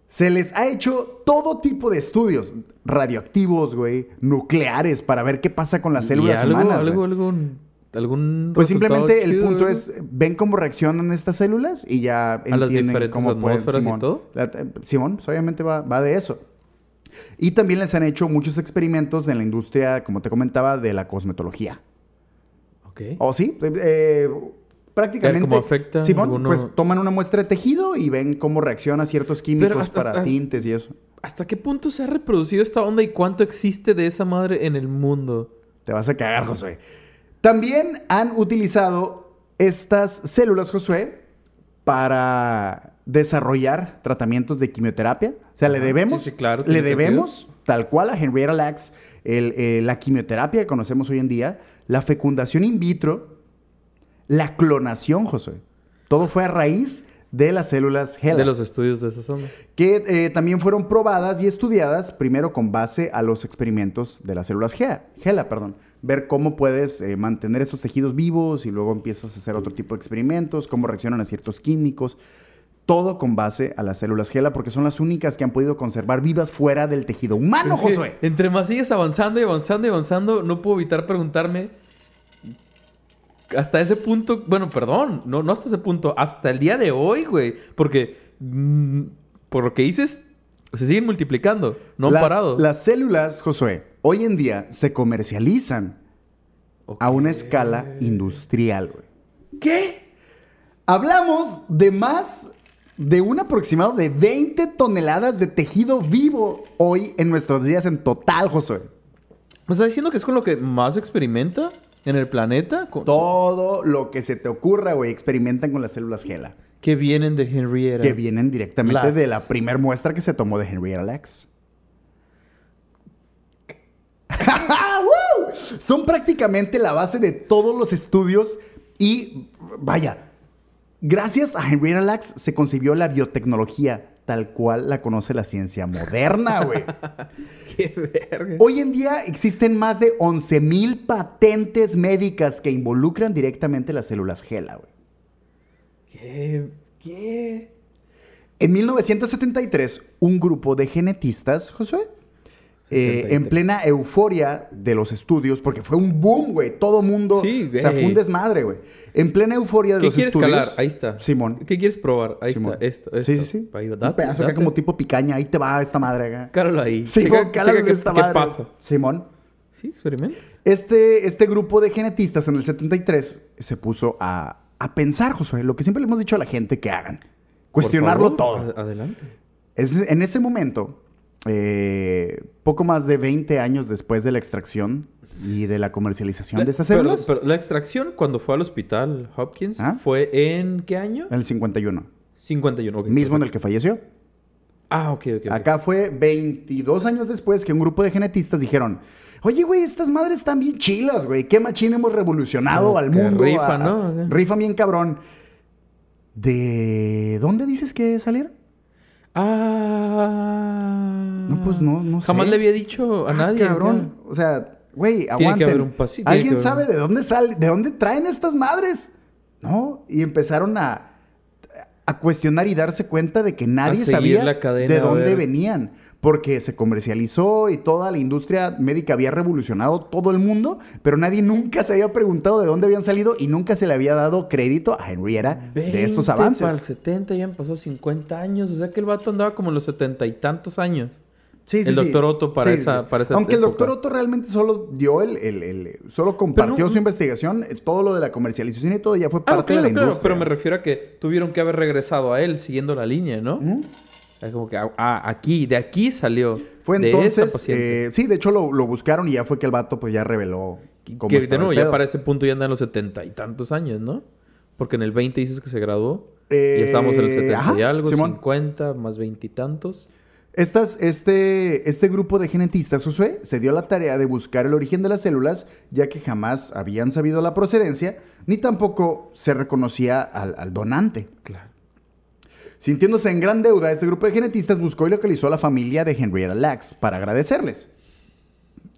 Se les ha hecho todo tipo de estudios radioactivos, güey, nucleares, para ver qué pasa con las ¿Y células algo, humanas. algo, güey. algún, Pues simplemente el chido, punto algo? es, ven cómo reaccionan estas células y ya ¿A las entienden diferentes cómo pueden... atmósferas y Simón, todo? La- eh, Simón, pues obviamente va, va de eso. Y también les han hecho muchos experimentos en la industria, como te comentaba, de la cosmetología. Ok. ¿O sí? Eh, prácticamente... Cómo afecta Simón, alguno- pues toman una muestra de tejido y ven cómo reacciona ciertos químicos hasta- para hasta- tintes y eso. ¿Hasta qué punto se ha reproducido esta onda y cuánto existe de esa madre en el mundo? Te vas a cagar, Josué. También han utilizado estas células, Josué, para desarrollar tratamientos de quimioterapia. O sea, le debemos, sí, sí, claro, le debemos tal cual a Henrietta Lacks el, eh, la quimioterapia que conocemos hoy en día, la fecundación in vitro, la clonación, Josué. Todo fue a raíz de las células HeLa De los estudios de esa onda. que eh, también fueron probadas y estudiadas primero con base a los experimentos de las células GEA, GELA, perdón. Ver cómo puedes eh, mantener estos tejidos vivos y luego empiezas a hacer otro tipo de experimentos, cómo reaccionan a ciertos químicos. Todo con base a las células GELA porque son las únicas que han podido conservar vivas fuera del tejido humano, Josué. Entre más sigues avanzando y avanzando y avanzando, no puedo evitar preguntarme. Hasta ese punto, bueno, perdón, no, no hasta ese punto, hasta el día de hoy, güey. Porque mm, por lo que dices, se siguen multiplicando, no han las, parado. Las células, Josué, hoy en día se comercializan a una escala industrial, güey. ¿Qué? Hablamos de más de un aproximado de 20 toneladas de tejido vivo hoy en nuestros días en total, Josué. ¿Me estás diciendo que es con lo que más experimenta en el planeta? Con- Todo lo que se te ocurra, güey, experimentan con las células GELA. Que vienen de Henrietta. Que vienen directamente de la primer muestra que se tomó de Henrietta Lacks. Son prácticamente la base de todos los estudios y, vaya, gracias a Henrietta Lacks se concibió la biotecnología tal cual la conoce la ciencia moderna, güey. Qué verga. Hoy en día existen más de 11.000 patentes médicas que involucran directamente las células GELA, güey. ¿Qué? ¿Qué? En 1973, un grupo de genetistas, Josué, eh, 73. en plena euforia de los estudios, porque fue un boom, güey, todo mundo, Sí, o sea, fue güey. un desmadre, güey. En plena euforia de ¿Qué los quieres estudios. calar? Ahí está. Simón. ¿Qué quieres probar? Ahí Simón. está. Esto, esto. Sí, sí, sí. Ahí va. un Date, pedazo acá date. como tipo picaña, ahí te va esta madre acá. Cáralo ahí. Checa- checa qué- esta qué madre. pasa. Simón. Sí, experimentas. Este, este grupo de genetistas en el 73 se puso a, a pensar, Josué, lo que siempre le hemos dicho a la gente que hagan. Cuestionarlo favor, todo. Adelante. Es- en ese momento, eh, poco más de 20 años después de la extracción y de la comercialización de estas células, pero la extracción cuando fue al hospital Hopkins ¿Ah? fue en qué año? en el 51, 51. ok, mismo en el que falleció. Ah, ok, ok. Acá fue 22 años después que un grupo de genetistas dijeron, oye, güey, estas madres están bien chilas, güey. Qué machín hemos revolucionado al mundo. rifa, a- ¿no? Rifa bien cabrón. ¿De dónde dices que salieron? Ah. No, pues no, no sé. Jamás le había dicho a Ah, nadie. Cabrón. O sea, güey, que aguanten. haber un ¿Alguien haber sabe de dónde sale, de dónde traen estas madres? ¿No? Y empezaron a, a cuestionar y darse cuenta de que nadie sabía la cadena, de dónde venían. Porque se comercializó y toda la industria médica había revolucionado todo el mundo, pero nadie nunca se había preguntado de dónde habían salido y nunca se le había dado crédito a Henrietta de estos 20 avances. Para el 70 ya han pasado 50 años. O sea que el vato andaba como en los 70 y tantos años. Sí, sí, El sí. doctor Otto para esa- para esa Aunque el doctor Otto realmente solo dio el, el- el- solo compartió no- su investigación, eh, todo lo de la comercialización y todo ya fue Ah, parte claro, de la claro, industria. pero me refiero a que tuvieron que haber regresado a él siguiendo la línea, ¿no? Es como que, ah, aquí, de aquí salió. Fue entonces, eh, sí, de hecho lo, lo buscaron y ya fue que el vato pues ya reveló cómo que de nuevo, ya para ese punto ya anda en los 70 y tantos años, ¿no? Porque en el 20 dices que se graduó. Eh, y estamos en el 70 y algo, Simón. 50, más 20 y tantos. Estas, este, este grupo de genetistas, Josué, se dio la tarea de buscar el origen de las células, ya que jamás habían sabido la procedencia, ni tampoco se reconocía al, al donante. Claro. Sintiéndose en gran deuda, este grupo de genetistas buscó y localizó a la familia de Henrietta Lacks para agradecerles.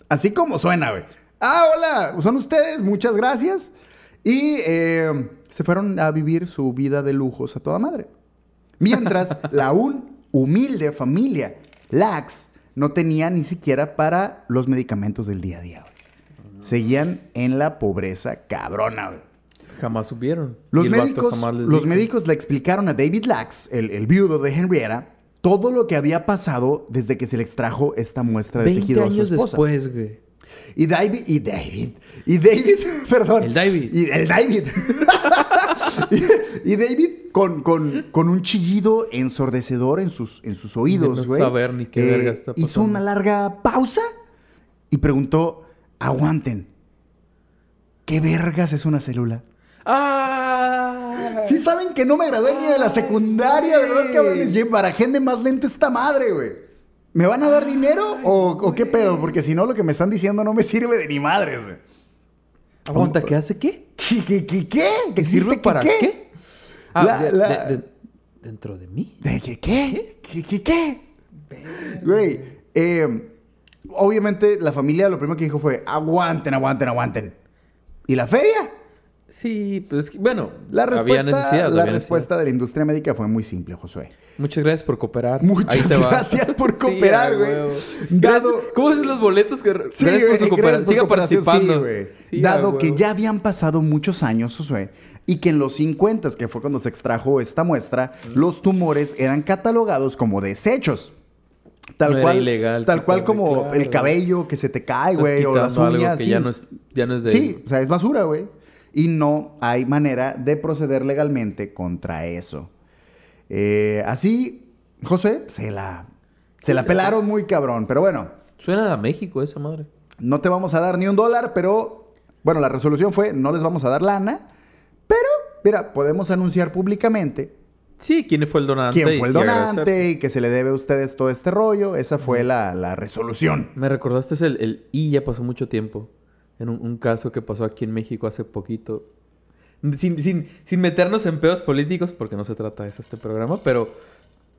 Así como suena, güey. Ah, hola, son ustedes, muchas gracias. Y eh, se fueron a vivir su vida de lujos a toda madre. Mientras, la aún humilde familia Lacks no tenía ni siquiera para los medicamentos del día a día, güey. Seguían en la pobreza cabrona, güey. Jamás supieron. Los médicos, jamás los médicos le explicaron a David Lax, el, el viudo de Henrietta, todo lo que había pasado desde que se le extrajo esta muestra de 20 tejido a su años esposa. después, güey. Y David, y David, y David, perdón. El David. Y el David. y, y David con, con- con un chillido ensordecedor en sus, en sus oídos, no güey. eh, saber ni qué verga está Hizo pasando. una larga pausa y preguntó, aguanten, ¿qué vergas es una célula? ¡Ah! Sí saben que no me gradué ni de la secundaria, ¿verdad, cabrones? Y barajéme más lento esta madre, güey. ¿Me van a dar dinero o, o qué pedo? Porque si no, lo que me están diciendo no me sirve de ni madres, güey. Aguanta, ¿qué hace qué? ¿Qué? ¿Qué? ¿Qué? ¿Qué? ¿Qué sirve existe para qué? qué? Ah, La- de- la- de- de- ¿Dentro de mí? ¿De qué? ¿Qué? ¿Qué? ¿Qué? ¿Qué? Güey, eh, obviamente la familia lo primero que dijo fue, aguanten, aguanten, aguanten. ¿Y la feria? Sí, pues bueno, La había respuesta, necesidad. la había respuesta de la industria médica fue muy simple, Josué. Muchas gracias por cooperar. Muchas gracias por cooperar, güey. Dado- ¿Cómo son los boletos que Sí, gracias por su cooperación? Siga participando. sí, Dado que ya habían pasado muchos años, Josué, y que en los 50, que fue cuando se extrajo esta muestra, los tumores eran catalogados como desechos. Tal No era cual, ilegal tal cual como claro. el cabello que se te cae, güey, o las uñas. que sí. ya no es, ya no es de Sí, o sea, es basura, güey. Y no hay manera de proceder legalmente contra eso. Eh, así, José, se la, se la pelaron muy cabrón. Pero bueno, Suena a México esa madre. no te vamos a dar ni un dólar, pero bueno, la resolución fue no les vamos a dar lana. Pero, mira, podemos anunciar públicamente Sí, quién fue el donante. quién fue el donante y que se le debe a ustedes todo este rollo. Esa fue la, la resolución. Me recordaste es el, el y ya pasó mucho tiempo. En un, un caso que pasó aquí en México hace poquito. Sin, sin, sin meternos en pedos políticos, porque no se trata de eso este programa, pero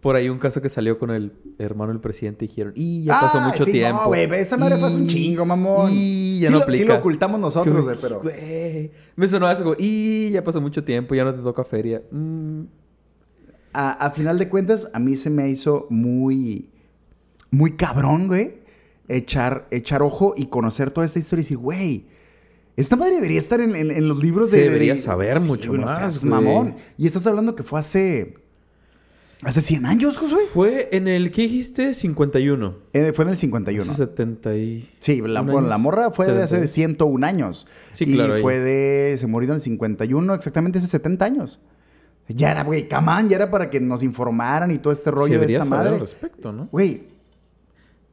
por ahí un caso que salió con el hermano del presidente y dijeron, y ya pasó Ah, mucho sí, tiempo. No, güey, esa madre hace un Y- chingo, mamón. Y ya sí no lo, aplica. sí lo ocultamos nosotros, güey, pero. Güey, Me sonó eso como, y ya pasó mucho tiempo, ya no te toca feria. Mm, A, a final de cuentas, a mí se me hizo muy, muy cabrón, güey, echar, echar ojo y conocer toda esta historia y decir, güey, esta madre debería estar en, en- en los libros Se de... debería de- saber mucho no más, seas mamón. Y estás hablando que fue hace... Hace 100 años, Josué. Fue en el, ¿qué dijiste? 51. Eh, fue en el 51. Hace 70 y... Sí, la, bueno, la morra fue de hace 70. 101 años. Sí, y claro, ahí. fue de... Se murió en el 51, exactamente hace 70 años. Ya era, güey, camán, ya era para que nos informaran y todo este rollo de esta saber madre. al respecto, ¿no? Güey,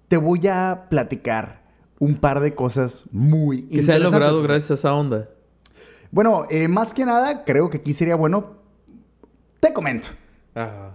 te voy a platicar un par de cosas muy Que se ha interesantes. logrado gracias a esa onda. Bueno, eh, más que nada, creo que aquí sería bueno. Te comento. Ah.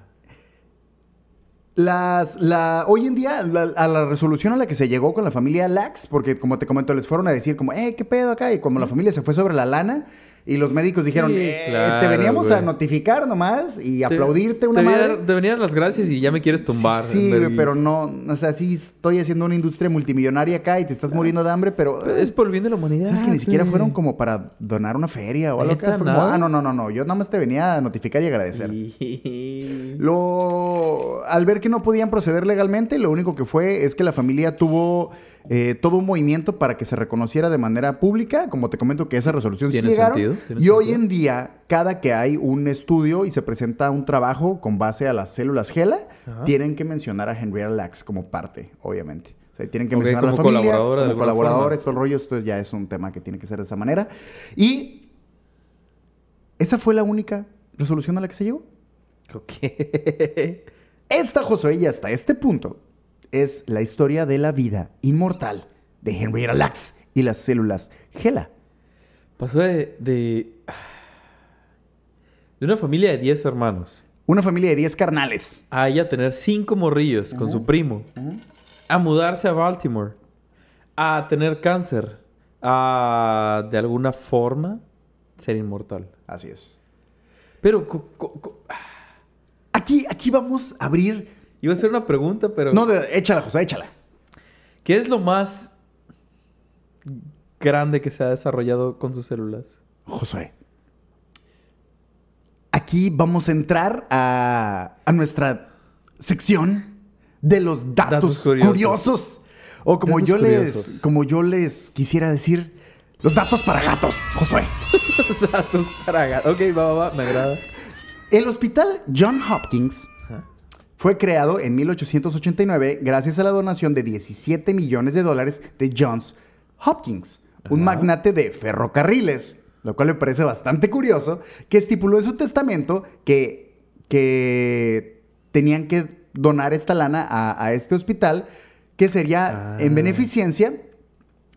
Las, la, hoy en día, la- a la resolución a la que se llegó con la familia Lax, porque como te comento, les fueron a decir como, eh, ¿qué pedo acá? Y como la familia se fue sobre la lana y los médicos dijeron, Sí, eh, te veníamos a notificar nomás y Te- aplaudirte una te madre. Te venía a dar las gracias y ya me quieres tumbar. Sí, güey, pero no, o sea, sí estoy haciendo una industria multimillonaria acá y te estás muriendo de hambre, pero... eh, Es por el bien de la humanidad. ¿Sabes que ni siquiera fueron como para donar una feria o algo nada? ah, no, no, no, no. Yo nada más te venía a notificar y agradecer. Lo... Al ver que no podían proceder legalmente, lo único que fue es que la familia tuvo eh, todo un movimiento para que se reconociera de manera pública. Como te comento que esa resolución sí Tiene llegaron. sentido, y hoy en día, cada que hay un estudio y se presenta un trabajo con base a las células GELA, Ajá. tienen que mencionar a Henrietta Lacks como parte, obviamente. O sea, tienen que mencionar a la familia colaboradora como forma. todo el rollo. Esto ya es un tema que tiene que ser de esa manera. Y esa fue la única resolución a la que se llegó. Ok. Esta, Josué, y hasta este punto, es la historia de la vida inmortal de Henrietta Lacks y las células GELA. Pasó de, de. de una familia de 10 hermanos. Una familia de 10 carnales. A ella tener cinco morrillos con su primo. A mudarse a Baltimore. A tener cáncer. A de alguna forma ser inmortal. Así es. Pero Aquí, aquí vamos a abrir. Iba a hacer una pregunta, pero No, de- échala, José, échala. ¿qué es lo más grande que se ha desarrollado con sus células? Josué. Aquí vamos a entrar a, a nuestra sección de los datos, Datos curiosos. curiosos. O como Datos yo les como yo les quisiera decir, los datos para gatos, Josué. Los datos para gato. Ok, va, va, va, me agrada. El hospital John Hopkins. Fue creado en 1889 gracias a la donación de 17 millones de dólares de Johns Hopkins, un magnate de ferrocarriles, lo cual me parece bastante curioso, que estipuló en su testamento que, que tenían que donar esta lana a, a este hospital, que sería Ah. en beneficencia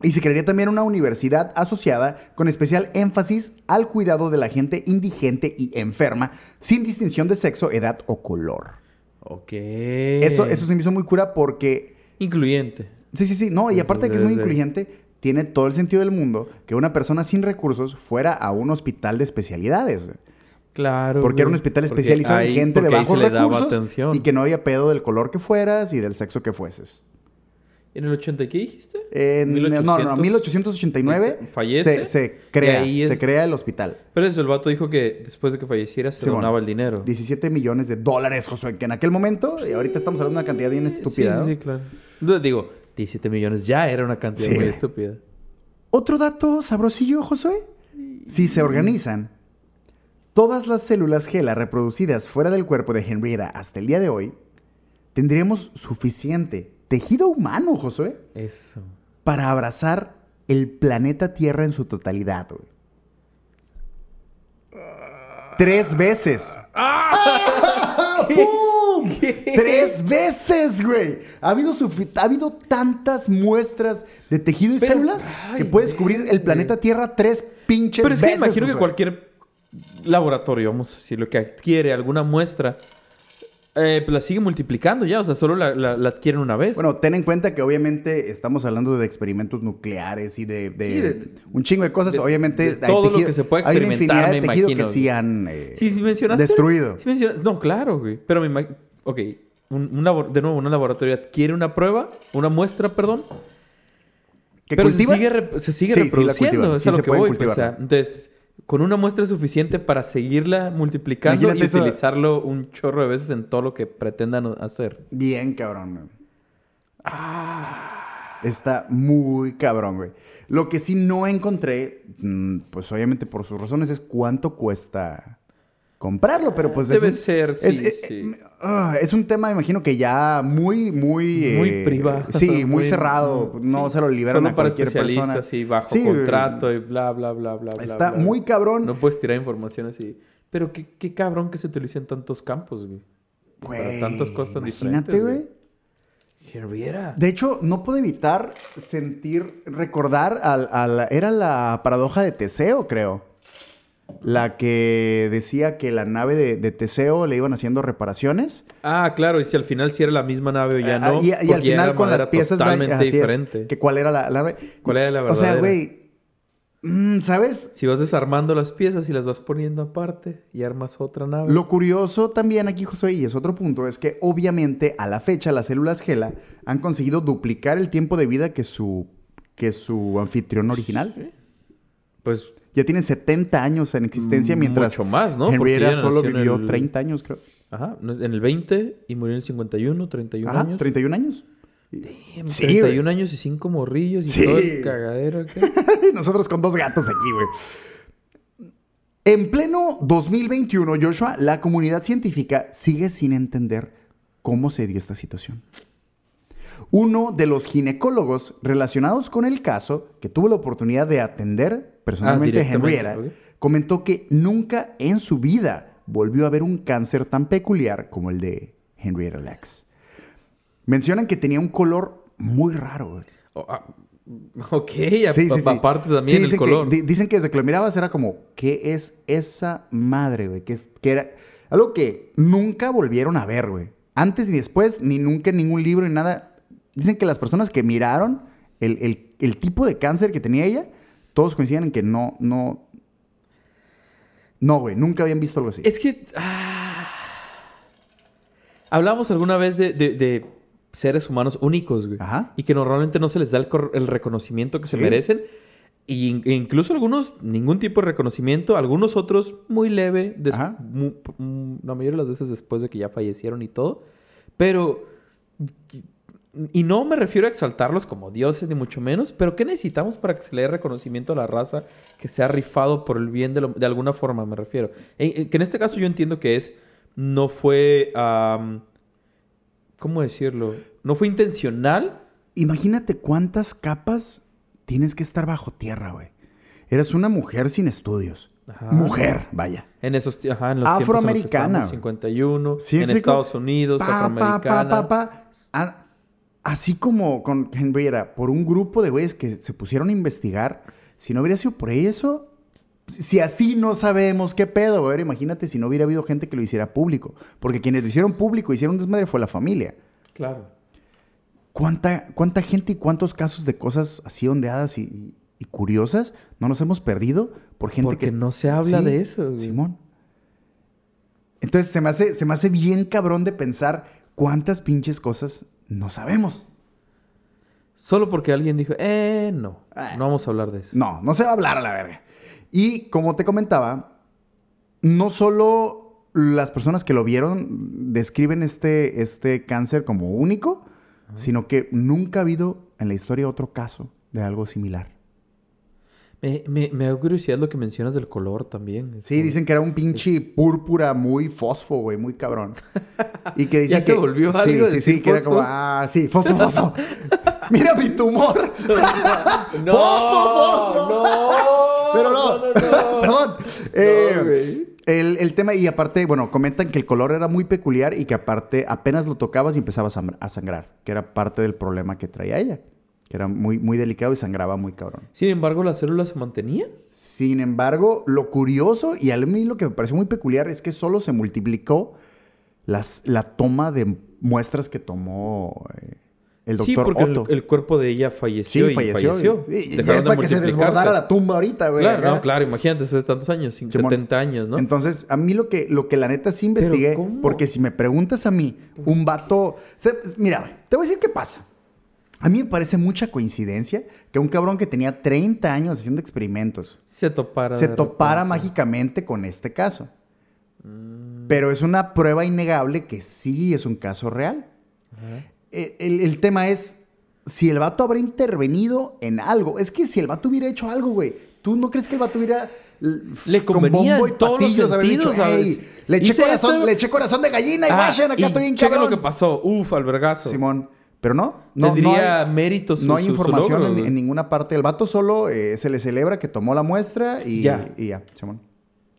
y se crearía también una universidad asociada con especial énfasis al cuidado de la gente indigente y enferma, sin distinción de sexo, edad o color. Ok. Eso, eso se me hizo muy cura porque... Incluyente. Sí, sí, sí. No, y aparte de que es muy incluyente, tiene todo el sentido del mundo que una persona sin recursos fuera a un hospital de especialidades. Claro. Porque era un hospital especializado en gente de bajos recursos atención. y que no había pedo del color que fueras y del sexo que fueses. ¿En el 80 qué dijiste? En- no, no, no, 1800. 1889 Fallece, se, se crea, es- se crea el hospital. Pero eso, el vato dijo que después de que falleciera se Simón. donaba el dinero. 17 millones de dólares, Josué, que en aquel momento, y ahorita estamos hablando de una cantidad bien estúpida. Sí, sí, sí, claro. Digo, 17 millones ya era una cantidad Sí, muy estúpida. Otro dato sabrosillo, Josué. Si se organizan, todas las células GELA reproducidas fuera del cuerpo de Henrietta hasta el día de hoy, tendríamos suficiente tejido humano, Josué, Eso. para abrazar el planeta Tierra en su totalidad, güey. Tres veces. ¡Pum! Tres veces, güey. Ha habido, ha habido tantas muestras de tejido y Pero- células ay, que puedes cubrir el planeta Tierra tres pinches Pero es que veces. imagino que cualquier laboratorio, vamos a decir, lo que adquiere alguna muestra, eh, pues la sigue multiplicando ya. O sea, solo la, la- la adquieren una vez. Bueno, ten en cuenta que obviamente estamos hablando de experimentos nucleares y de, de Sí, de- un chingo de cosas. de- obviamente hay todo lo tejido- que se puede Hay una experimentar, infinidad de me tejido imagino. que sí han eh, Sí, sí mencionaste. destruido. Sí mencionaste. No, claro, güey. Pero me imagino... Ok. Un, un de nuevo, un laboratorio adquiere una prueba, una muestra, perdón. ¿Que pero cultiva? se sigue, re- se sigue Sí, sí la reproduciendo. es a lo se que voy. pues, o sea, entonces, con una muestra es suficiente para seguirla multiplicando Imagínate y eso- utilizarlo un chorro de veces en todo lo que pretendan hacer. Bien, cabrón. güey. Ah. Está muy cabrón, güey. Lo que sí no encontré, mm, pues obviamente por sus razones, es cuánto cuesta comprarlo, pero pues es Debe un- ser, sí, es, sí. eh, ah, es un tema, imagino que ya muy, muy... Muy eh, privado. Sí, muy, cerrado. sí. No se lo liberan Solo a para cualquier especialistas, persona. sí, bajo Sí, contrato y bla, bla, bla, bla. Está bla. muy cabrón. No puedes tirar información así. Pero qué, qué cabrón que se utilice en tantos campos, güey. Güey, para tantas cosas tan imagínate, diferentes, güey. Henrietta. De hecho, no puedo evitar sentir, recordar al, al- era la paradoja de Teseo, creo. La que decía que la nave de, de Teseo le iban haciendo reparaciones. Ah, claro. Y si al final sí era la misma nave o ya Ah, no. y, al final con las piezas totalmente así es, diferente. que cuál era la, la nave. ¿Cuál era la O sea, güey, mm, ¿sabes? Si vas desarmando las piezas y las vas poniendo aparte y armas otra nave. Lo curioso también aquí, José, y es otro punto, es que obviamente a la fecha las células GELA han conseguido duplicar el tiempo de vida que su, que su anfitrión original. Pues Ya tienen 70 años en existencia, Mm, mientras mucho más, ¿no? Ella solo vivió el- 30 años, creo. Ajá, en el 20 y murió en el 51, 31 Ajá, años. 31 años. Damn, Sí, 31 años y 5 morrillos y Sí. todo el cagadero. Y Nosotros con dos gatos aquí, güey. En pleno 2021, Joshua, la comunidad científica sigue sin entender cómo se dio esta situación. Uno de los ginecólogos relacionados con el caso, que tuvo la oportunidad de atender personalmente Ah, Henrietta, comentó que nunca en su vida volvió a ver un cáncer tan peculiar como el de Henrietta Lacks. Mencionan que tenía un color muy raro. güey. Oh, ah, ok, a- Sí, sí, sí. aparte también el dicen que- color. di- dicen que desde que lo mirabas era como, ¿qué es esa madre, güey? Que, es- que era... Algo que nunca volvieron a ver, güey. Antes ni después, ni nunca en ningún libro ni nada. Dicen que las personas que miraron el, el- el tipo de cáncer que tenía ella, todos coinciden en que no, no. No, güey, nunca habían visto algo así. Es que. ah. Hablamos alguna vez de, de- de seres humanos únicos, güey. Ajá. Y que normalmente no se les da el, reconocimiento que se Sí. merecen. Y e incluso algunos, ningún tipo de reconocimiento. Algunos otros, muy leve. des- Ajá. mu- mm, la mayoría de las veces después de que ya fallecieron y todo. Pero. Y no me refiero a exaltarlos como dioses, ni mucho menos. Pero ¿qué necesitamos para que se le dé reconocimiento a la raza que se ha rifado por el bien de, lo- de alguna forma, me refiero? En- en- que en este caso yo entiendo que es. No fue. ¿Cómo decirlo? No fue intencional. Imagínate cuántas capas tienes que estar bajo tierra, güey. Eres una mujer sin estudios. Ajá. Mujer, vaya. En esos, ajá, en los tiempos en los que Afroamericana, estamos, 51, ¿Sí en? Estados Unidos, Pa, afroamericana. pa, pa, pa. A- Así como con Henrietta, por un grupo de güeyes que se pusieron a investigar, si no hubiera sido por eso, si así no sabemos qué pedo, güey, ahora imagínate si no hubiera habido gente que lo hiciera público. Porque quienes lo hicieron público, hicieron desmadre, fue la familia. Claro. ¿Cuánta, cuánta gente y cuántos casos de cosas así ondeadas y, y curiosas no nos hemos perdido por gente Porque que... no se habla Sí, de eso. güey. Simón. Entonces se me, hace, se me hace bien cabrón de pensar cuántas pinches cosas no sabemos. Solo porque alguien dijo, eh, no. Ah. No vamos a hablar de eso. No, no se va a hablar a la verga. Y como te comentaba, no solo las personas que lo vieron describen este, este cáncer como único, sino que nunca ha habido en la historia otro caso de algo similar. Me, me, me da curiosidad lo que mencionas del color también. Es Sí, dicen que era un pinche púrpura muy fosfo, güey, muy cabrón. Y que dicen ¿Ya que... se volvió sí, algo Sí, decir sí, que era como... Ah, sí, fosfo, fosfo. Mira mi tumor. ¡No! ¡Fosfo, fosfo! ¡No! Pero no, no, no. perdón. Eh, el, el tema, y aparte, bueno, comentan que el color era muy peculiar y que aparte apenas lo tocabas y empezaba a sam- a sangrar, que era parte del problema que traía ella, que era muy, muy delicado y sangraba muy cabrón. Sin embargo, las células se mantenían. Sin embargo, lo curioso y a mí lo que me pareció muy peculiar es que solo se multiplicó las, la toma de muestras que tomó eh, el sí, doctor porque el, Otto. el cuerpo de ella falleció sí, y falleció. falleció. Y, es de para que se desbordara la tumba ahorita, güey. Claro, acá. no, claro, imagínate, después de tantos años, cin- Simón. 70 años, ¿no? Entonces, a mí lo que, lo que la neta sí investigué, porque si me preguntas a mí, un vato... se- mira, te voy a decir qué pasa. A mí me parece mucha coincidencia que un cabrón que tenía 30 años haciendo experimentos se topara. se mágicamente con este caso. Mm. Pero es una prueba innegable que sí es un caso real. Ajá. El, el- el tema es si el vato habrá intervenido en algo. Es que si el vato hubiera hecho algo, güey, ¿tú no crees que el vato hubiera... l- Le con convenía bombo en todos los sentidos, dicho, ¿sabes? "Ey, le, eché corazón, esto". le eché corazón de gallina y Ah, vayan, acá y estoy bien cabrón. lo que pasó. Uf, albergazo. Simón. Pero no, no, no Tendría hay, mérito su- no hay su- su información logro, en, ninguna parte. El vato solo eh, se le celebra que tomó la muestra y Ya. y ya, Simón.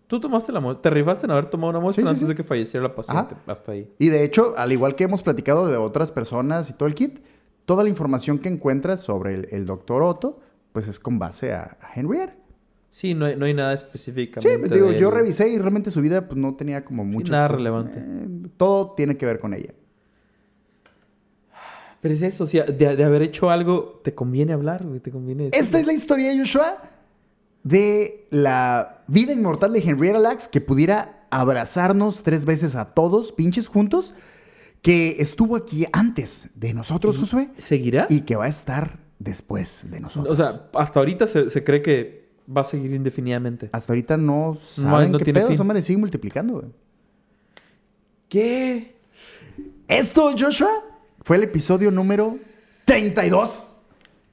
Tú tomaste la muestra. Te rifaste en haber tomado una muestra Sí, sí, antes sí. de que falleciera la paciente. Hasta ahí. Y de hecho, al igual que hemos platicado de otras personas y todo el kit, toda la información que encuentras sobre el, el doctor Otto, pues es con base a, a Henrietta. Sí, no hay, no hay nada Sí, específicamente. digo, de yo revisé y realmente su vida pues, no tenía como muchas nada cosas. relevante. Eh, todo tiene que ver con ella. Pero es eso, sea, de, de haber hecho algo, te conviene hablar, güey. Te conviene. Esta es la historia, Joshua, de la vida inmortal de Henrietta Lacks que pudiera abrazarnos tres veces a todos, pinches juntos, que estuvo aquí antes de nosotros, Josué, ¿Seguirá? y que va a estar después de nosotros. O sea, hasta ahorita se, se cree que va a seguir indefinidamente. hasta ahorita no saben no qué tiene pedo, madre sigue multiplicando, güey. ¿Qué? Esto, Joshua, fue el episodio número 32.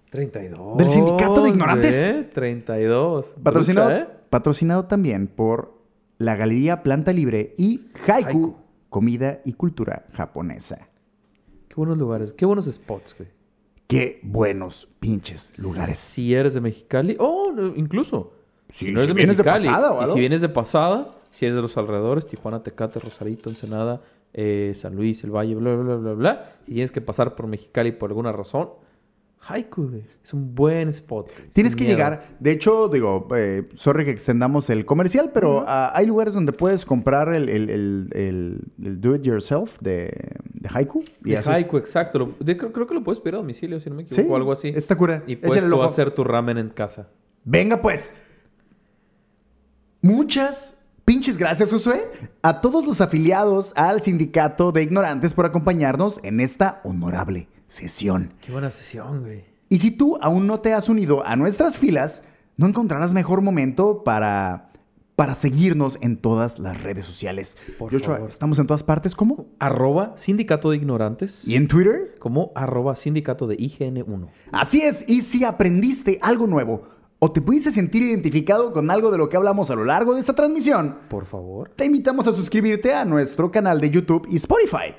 32. Del Sindicato de Ignorantes. ¿eh? 32. Patrocinado, ¿eh? patrocinado también por la Galería Planta Libre y Haiku, Haiku. Comida y Cultura Japonesa. Qué buenos lugares. Qué buenos spots, güey. Qué buenos pinches lugares. Si eres de Mexicali. Oh, incluso. Sí, Si no eres si vienes de Mexicali. pasada o y si vienes de pasada, si eres de los alrededores, Tijuana, Tecate, Rosarito, Ensenada, eh, San Luis, el Valle, bla, bla, bla, bla, bla. Si tienes que pasar por Mexicali por alguna razón, Haiku. Es un buen spot. Tienes que miedo. llegar. De hecho, digo, eh, sorry que extendamos el comercial, pero ah, hay lugares donde puedes comprar el, el- el- do it yourself de, de Haiku. De haces- Haiku, exacto. Lo- de- creo, creo que lo puedes pedir a domicilio, si no me equivoco, Sí, o algo así. está cura. Y puedes tú hacer tu ramen en casa. Venga, pues. Muchas pinches gracias, Josué, a todos los afiliados al sindicato de ignorantes por acompañarnos en esta honorable sesión. Qué buena sesión, güey. Y si tú aún no te has unido a nuestras filas, no encontrarás mejor momento para, para seguirnos en todas las redes sociales. Por Joshua, favor. estamos en todas partes, ¿cómo? Arroba Sindicato de Ignorantes. ¿Y en Twitter? Como arroba Sindicato de IGN1. Así es, y si aprendiste algo nuevo o te pudiste sentir identificado con algo de lo que hablamos a lo largo de esta transmisión, Por favor. te invitamos a suscribirte a nuestro canal de YouTube y Spotify.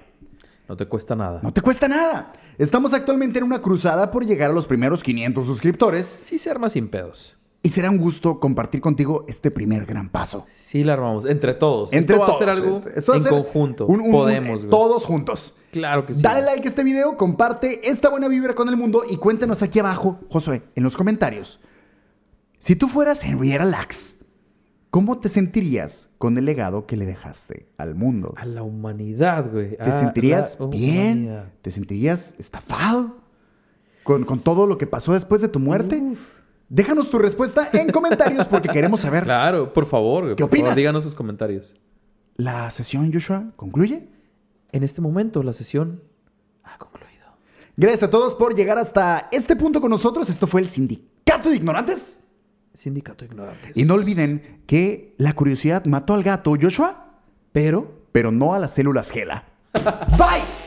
No te cuesta nada. No te cuesta nada. Estamos actualmente en una cruzada por llegar a los primeros 500 suscriptores Sí se arma sin pedos. y será un gusto compartir contigo este primer gran paso. Sí la armamos. Entre todos. Entre Esto va todos. a ser algo Esto va a en ser conjunto. un- un- Podemos, güey. Todos juntos. Claro que sí. Dale like a este video, comparte esta buena vibra con el mundo y cuéntanos aquí abajo, Josué, en los comentarios. Si tú fueras Henrietta Lacks, ¿cómo te sentirías con el legado que le dejaste al mundo? A la humanidad, güey. ¿Te sentirías bien? ¿Te sentirías estafado? ¿Con, con todo lo que pasó después de tu muerte? Déjanos tu respuesta en comentarios porque queremos saber. Claro, por favor. güey, ¿Qué por favor, opinas? díganos sus comentarios. ¿La sesión, Joshua, concluye? En este momento la sesión ha concluido. Gracias a todos por llegar hasta este punto con nosotros. Esto fue el Sindicato de Ignorantes. Sindicato de Ignorantes. Y no olviden que la curiosidad mató al gato, Joshua, Pero pero no a las células Gela. Bye.